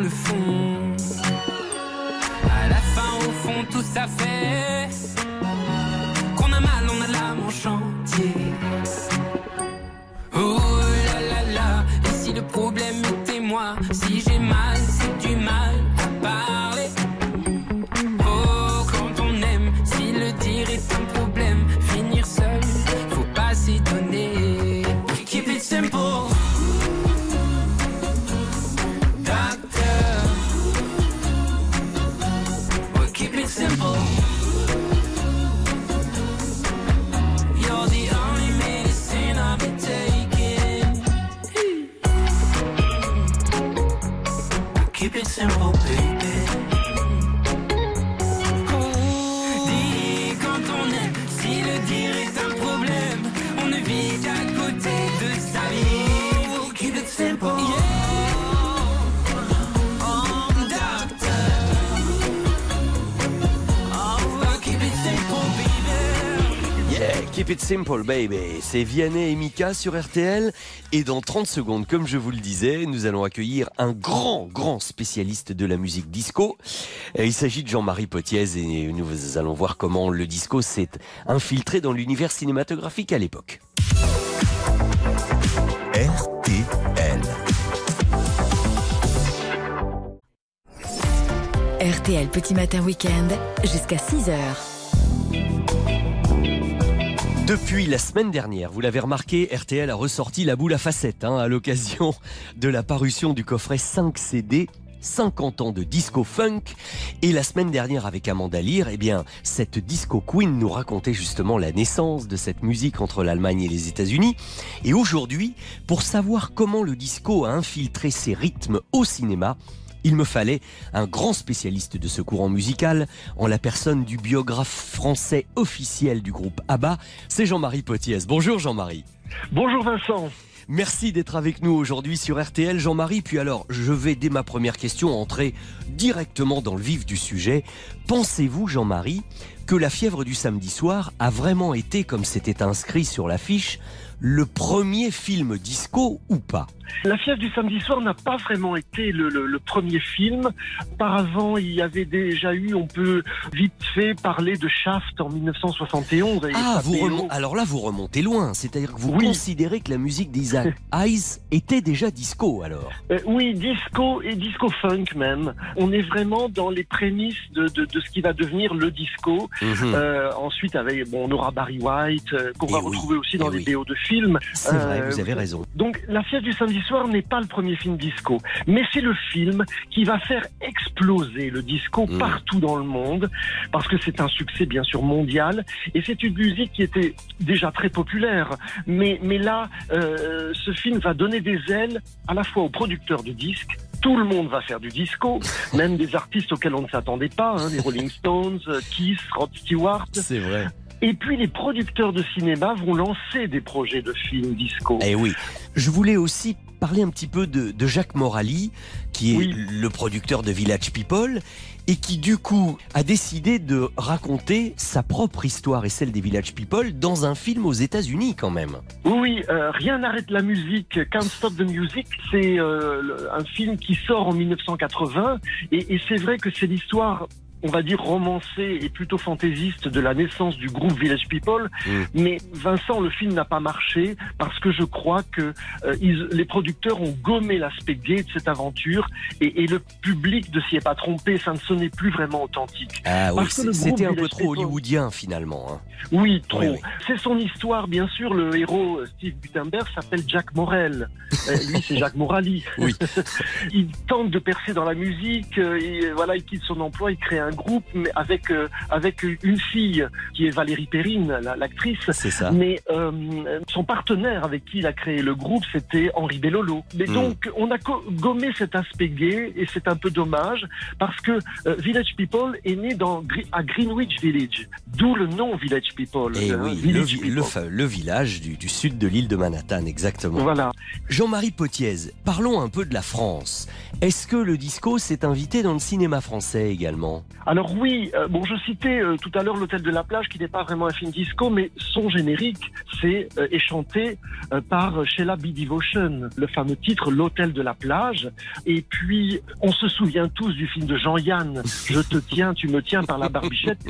Le font. À la fin, au fond, tout ça fait keep it simple, baby. C'est Vianney et Mika sur RTL. Et dans 30 secondes, comme je vous le disais, nous allons accueillir un grand, grand spécialiste de la musique disco. Euh, Il s'agit de Jean-Marie Potiez et nous allons voir comment le disco s'est infiltré dans l'univers cinématographique à l'époque. RTL. RTL Petit Matin Week-end jusqu'à 6h. Depuis la semaine dernière, vous l'avez remarqué, RTL a ressorti la boule à facettes hein, à l'occasion de la parution du coffret 5 CD 50 ans de disco funk. Et la semaine dernière avec Amanda Lear, eh bien, cette disco queen nous racontait justement la naissance de cette musique entre l'Allemagne et les États-Unis. Et aujourd'hui, pour savoir comment le disco a infiltré ses rythmes au cinéma, il me fallait un grand spécialiste de ce courant musical, en la personne du biographe français officiel du groupe ABBA, c'est Jean-Marie Potiès. Bonjour Jean-Marie. Bonjour Vincent. Merci d'être avec nous aujourd'hui sur RTL, Jean-Marie. Puis alors, je vais dès ma première question entrer directement dans le vif du sujet. Pensez-vous, Jean-Marie, que la fièvre du samedi soir a vraiment été, comme c'était inscrit sur l'affiche, le premier film disco ou pas? La fièvre du samedi soir n'a pas vraiment été le, le- le premier film. Auparavant, il y avait déjà eu, on peut vite fait parler de Shaft en 1971. avec Ah, vous alors là, vous remontez loin. C'est-à-dire que vous Oui. considérez que la musique d'Isaac Hayes était déjà disco, alors Euh, oui, disco et disco funk même. On est vraiment dans les prémices de, de, de ce qui va devenir le disco. Mhm. Euh, ensuite, avec bon, on aura Barry White euh, qu'on Eh va oui, retrouver aussi dans eh les oui. BO de films. C'est vrai, vous avez raison. Donc, La fièvre du samedi soir n'est pas le premier film disco, mais c'est le film qui va faire exploser le disco Mm. partout dans le monde, parce que c'est un succès bien sûr mondial, et c'est une musique qui était déjà très populaire. Mais, mais là, euh, ce film va donner des ailes à la fois aux producteurs de disques, tout le monde va faire du disco, même des artistes auxquels on ne s'attendait pas, hein, les Rolling Stones, euh, Kiss, Rod Stewart. C'est vrai. Et puis les producteurs de cinéma vont lancer des projets de films disco. Eh oui. Je voulais aussi parler un petit peu de, de Jacques Morali, qui est le producteur de Village People, et qui du coup a décidé de raconter sa propre histoire et celle des Village People dans un film aux États-Unis quand même. Oui, euh, rien n'arrête la musique. Can't Stop the Music, c'est euh, un film qui sort en 1980 et, et c'est vrai que c'est l'histoire. On va dire romancée et plutôt fantaisiste de la naissance du groupe Village People. Mais Vincent, le film n'a pas marché parce que je crois que euh, ils- les producteurs ont gommé l'aspect gay de cette aventure et, et le public ne s'y est pas trompé. Ça ne sonnait plus vraiment authentique. Ah oui, c'était un peu trop People- hollywoodien finalement. hein. oui, trop. Oui, oui. C'est son histoire, bien sûr. Le héros, euh, Steve Gutenberg, s'appelle Jack Morel. Euh, lui, c'est Jacques Morali. Oui. il tente de percer dans la musique. euh, et, voilà, il quitte son emploi, il crée un groupe mais avec euh, avec une fille qui est Valérie Perrine, la- l'actrice. C'est ça. Mais euh, son partenaire avec qui il a créé le groupe, c'était Henri Bellolo. Mais Mm. donc, on a gommé cet aspect gay et c'est un peu dommage parce que euh, Village People est né dans, à Greenwich Village, d'où le nom Village People. Et Eh oui, le, Village vi- People. le fa- le village du, du sud de l'île de Manhattan, exactement. Voilà. Jean-Marie Potiez, parlons un peu de la France. Est-ce que le disco s'est invité dans le cinéma français également? Alors oui, euh, bon, je citais euh, tout à l'heure l'Hôtel de la Plage, qui n'est pas vraiment un film disco, mais son générique, c'est euh, est chanté par Sheila B. Devotion, le fameux titre L'Hôtel de la Plage. Et puis, on se souvient tous du film de Jean-Yann, Je te tiens, tu me tiens par la barbichette,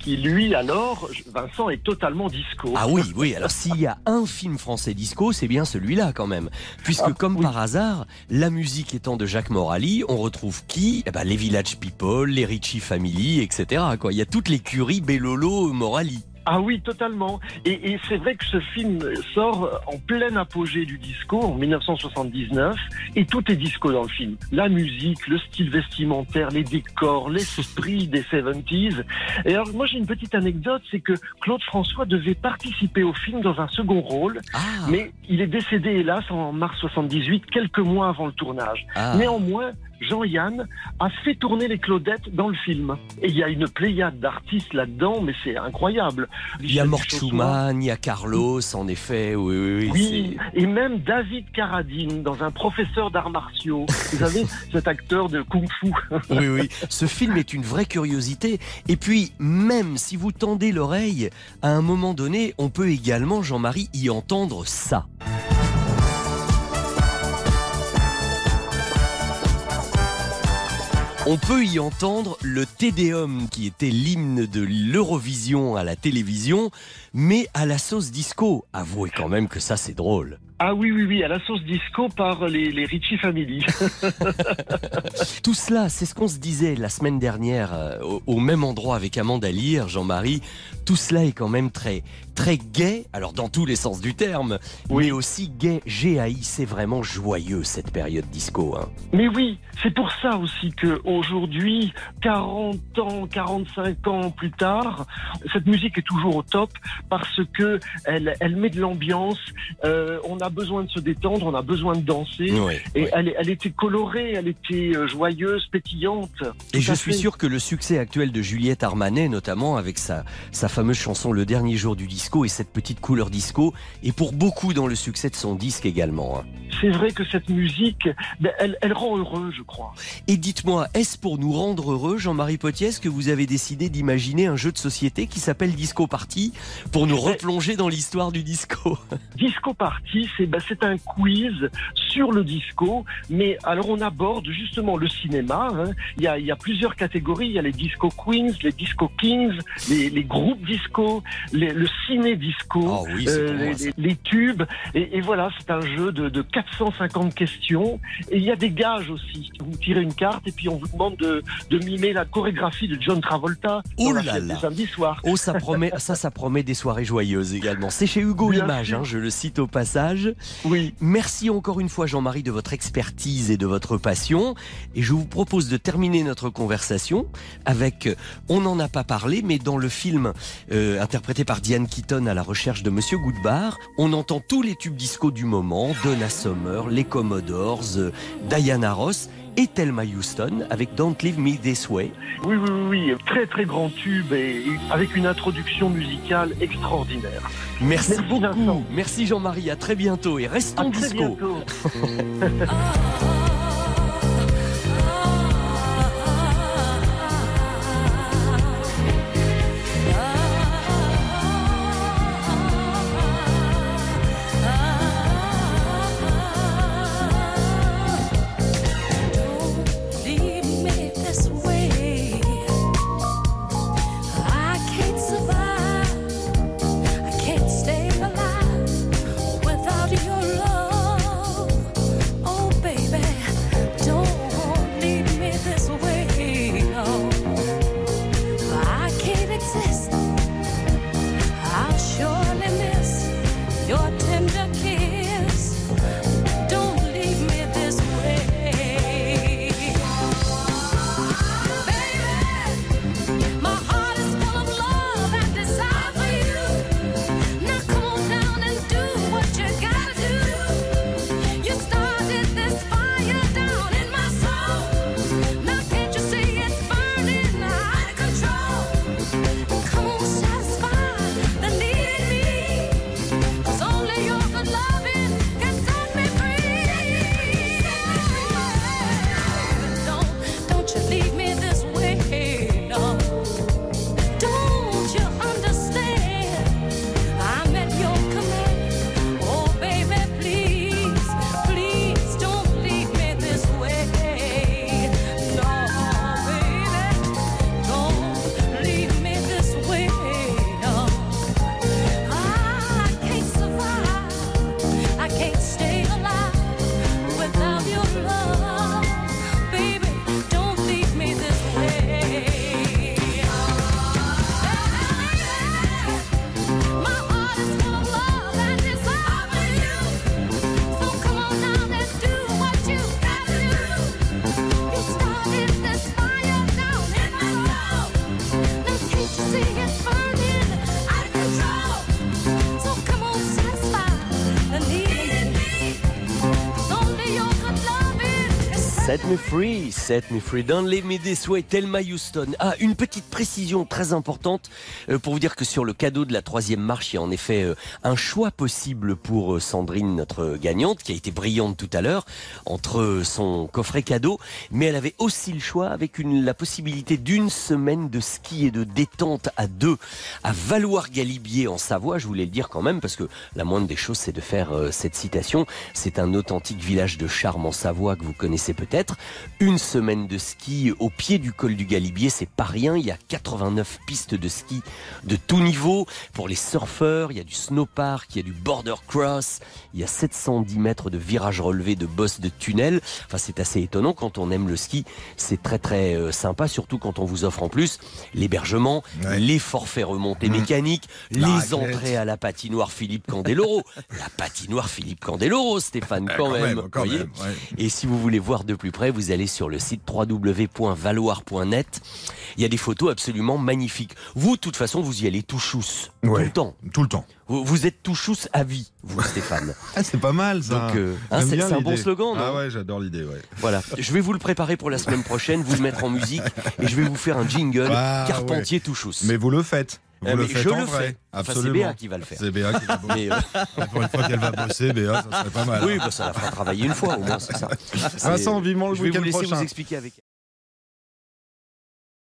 qui lui, alors, Vincent, est totalement disco. Ah oui, oui. Alors s'il y a un film français disco, c'est bien celui-là quand même. Puisque Ah, comme par hasard, la musique étant de Jacques Morali, on retrouve qui? Eh ben, Les Village People, les Ricci Family, etc. Quoi. Il y a toute l'écurie Bellolo Morali. Ah oui, totalement. Et, et c'est vrai que ce film sort en plein apogée du disco en 1979 et tout est disco dans le film. La musique, le style vestimentaire, les décors, l'esprit des 70s. Et alors moi j'ai une petite anecdote, c'est que Claude François devait participer au film dans un second rôle, mais il est décédé hélas en mars 78, quelques mois avant le tournage. Ah. Néanmoins, Jean-Yann a fait tourner les Claudettes dans le film. Et il y a une pléiade d'artistes là-dedans, mais c'est incroyable. Il y a Mort. Schumann, il y a Carlos, en effet. Oui, oui, oui. Oui, et même David Carradine dans un professeur d'arts martiaux. Vous savez, cet acteur de kung-fu. Oui, oui. Ce film est une vraie curiosité. Et puis, même si vous tendez l'oreille, à un moment donné, on peut également, Jean-Marie, y entendre ça. On peut y entendre le Tédéum qui était l'hymne de l'Eurovision à la télévision, mais à la sauce disco. Avouez quand même que ça c'est drôle. Ah oui, oui, oui, à la sauce disco par les, les Ricci Family. Tout cela, c'est ce qu'on se disait la semaine dernière euh, au, au même endroit avec Amanda Lear, Jean-Marie. Tout cela est quand même très, très gay, alors dans tous les sens du terme, mais aussi gay, GAI. C'est vraiment joyeux cette période disco. Hein. Mais oui, c'est pour ça aussi que aujourd'hui, 40 ans, 45 ans plus tard, cette musique est toujours au top parce que elle, elle met de l'ambiance. Euh, on a besoin de se détendre, on a besoin de danser. Oui, et oui. Elle, elle était colorée, elle était euh, joyeuse, pétillante. Et je suis fait. sûr que le succès actuel de Juliette Armanet, notamment avec sa, sa fameuse chanson Le dernier jour du disco et cette petite couleur disco, est pour beaucoup dans le succès de son disque également. hein. C'est vrai que cette musique, ben, elle, elle rend heureux, je crois. Et dites-moi, est-ce pour nous rendre heureux, Jean-Marie Potiès, que vous avez décidé d'imaginer un jeu de société qui s'appelle Disco Party pour nous replonger dans l'histoire du disco? Disco Party, c'est ben, c'est un quiz sur le disco, mais alors on aborde justement le cinéma. hein. Il, y a, il y a plusieurs catégories. Il y a les disco queens, les disco kings, les, les groupes disco, les- le disco, Ah oui, pour les, les- les tubes. Et, et voilà, c'est un jeu de, de 450 questions. Et il y a des gages aussi. Vous tirez une carte et puis on vous demande de, de mimer la chorégraphie de John Travolta Oh la là samedi soir. Oh, ça promet, ça, ça promet des soirées joyeuses également. C'est chez Hugo Bien Image, hein, je le cite au passage. Oui. Merci encore une fois, Jean-Marie, de votre expertise et de votre passion. Et je vous propose de terminer notre conversation avec, euh, on n'en a pas parlé, mais dans le film euh, interprété par Diane À la recherche de Monsieur Goodbar, on entend tous les tubes disco du moment, Donna Summer, les Commodores, euh, Diana Ross et Thelma Houston avec Don't Leave Me This Way. Oui, oui, oui, très très grand tube et avec une introduction musicale extraordinaire. Merci, Merci, beaucoup. Vincent. Merci Jean-Marie, à très bientôt et restons À très disco. bientôt. me free, set me free. Don't leave me this way, Houston. Ah, une petite précision très importante euh, pour vous dire que sur le cadeau de la troisième marche, il y a en effet euh, un choix possible pour euh, Sandrine, notre gagnante, qui a été brillante tout à l'heure, entre son coffret cadeau, mais elle avait aussi le choix avec une, la possibilité d'une semaine de ski et de détente à deux à Valoir-Galibier en Savoie. Je voulais le dire quand même parce que la moindre des choses, c'est de faire cette citation. C'est un authentique village de charme en Savoie que vous connaissez peut-être. Une semaine de ski au pied du col du Galibier, c'est pas rien. Il y a 89 pistes de ski de tout niveau. Pour les surfeurs, il y a du snowpark, il y a du border cross, il y a 710 mètres de virages relevés, de bosses de tunnels. Enfin, c'est assez étonnant quand on aime le ski. C'est très très euh, sympa, surtout quand on vous offre en plus l'hébergement, les forfaits remontées mécaniques, La les raclette. entrées à la patinoire Philippe Candeloro. la patinoire Philippe Candeloro, Stéphane, quand, quand même. même, quand voyez même, ouais. Et si vous voulez voir de plus plus près, vous allez sur le site www.valoir.net. Il y a des photos absolument magnifiques. Vous, de toute façon, vous y allez tout chousse. Tout le temps. Tout le temps. Vous, vous êtes tout chousse à vie, vous, Stéphane. Ah, c'est pas mal ça. Donc, euh, hein, c'est un bon slogan, non Ah ouais, j'adore l'idée, ouais. Voilà, je vais vous le préparer pour la semaine prochaine, vous le mettre en musique et je vais vous faire un jingle Ah, Carpentier ouais. tout chousse. Mais vous le faites. Vous Euh, le faites je en le vrai. fais. Enfin, Absolument. c'est Béa qui va le faire. C'est Béa qui va bosser. Euh, Pour une fois qu'elle va bosser, Béa, ça serait pas mal. Oui, bah, ça la fera travailler une fois au moins, c'est ça. Vincent, vivement le Je vais week-end vous laisser prochain. vous expliquer avec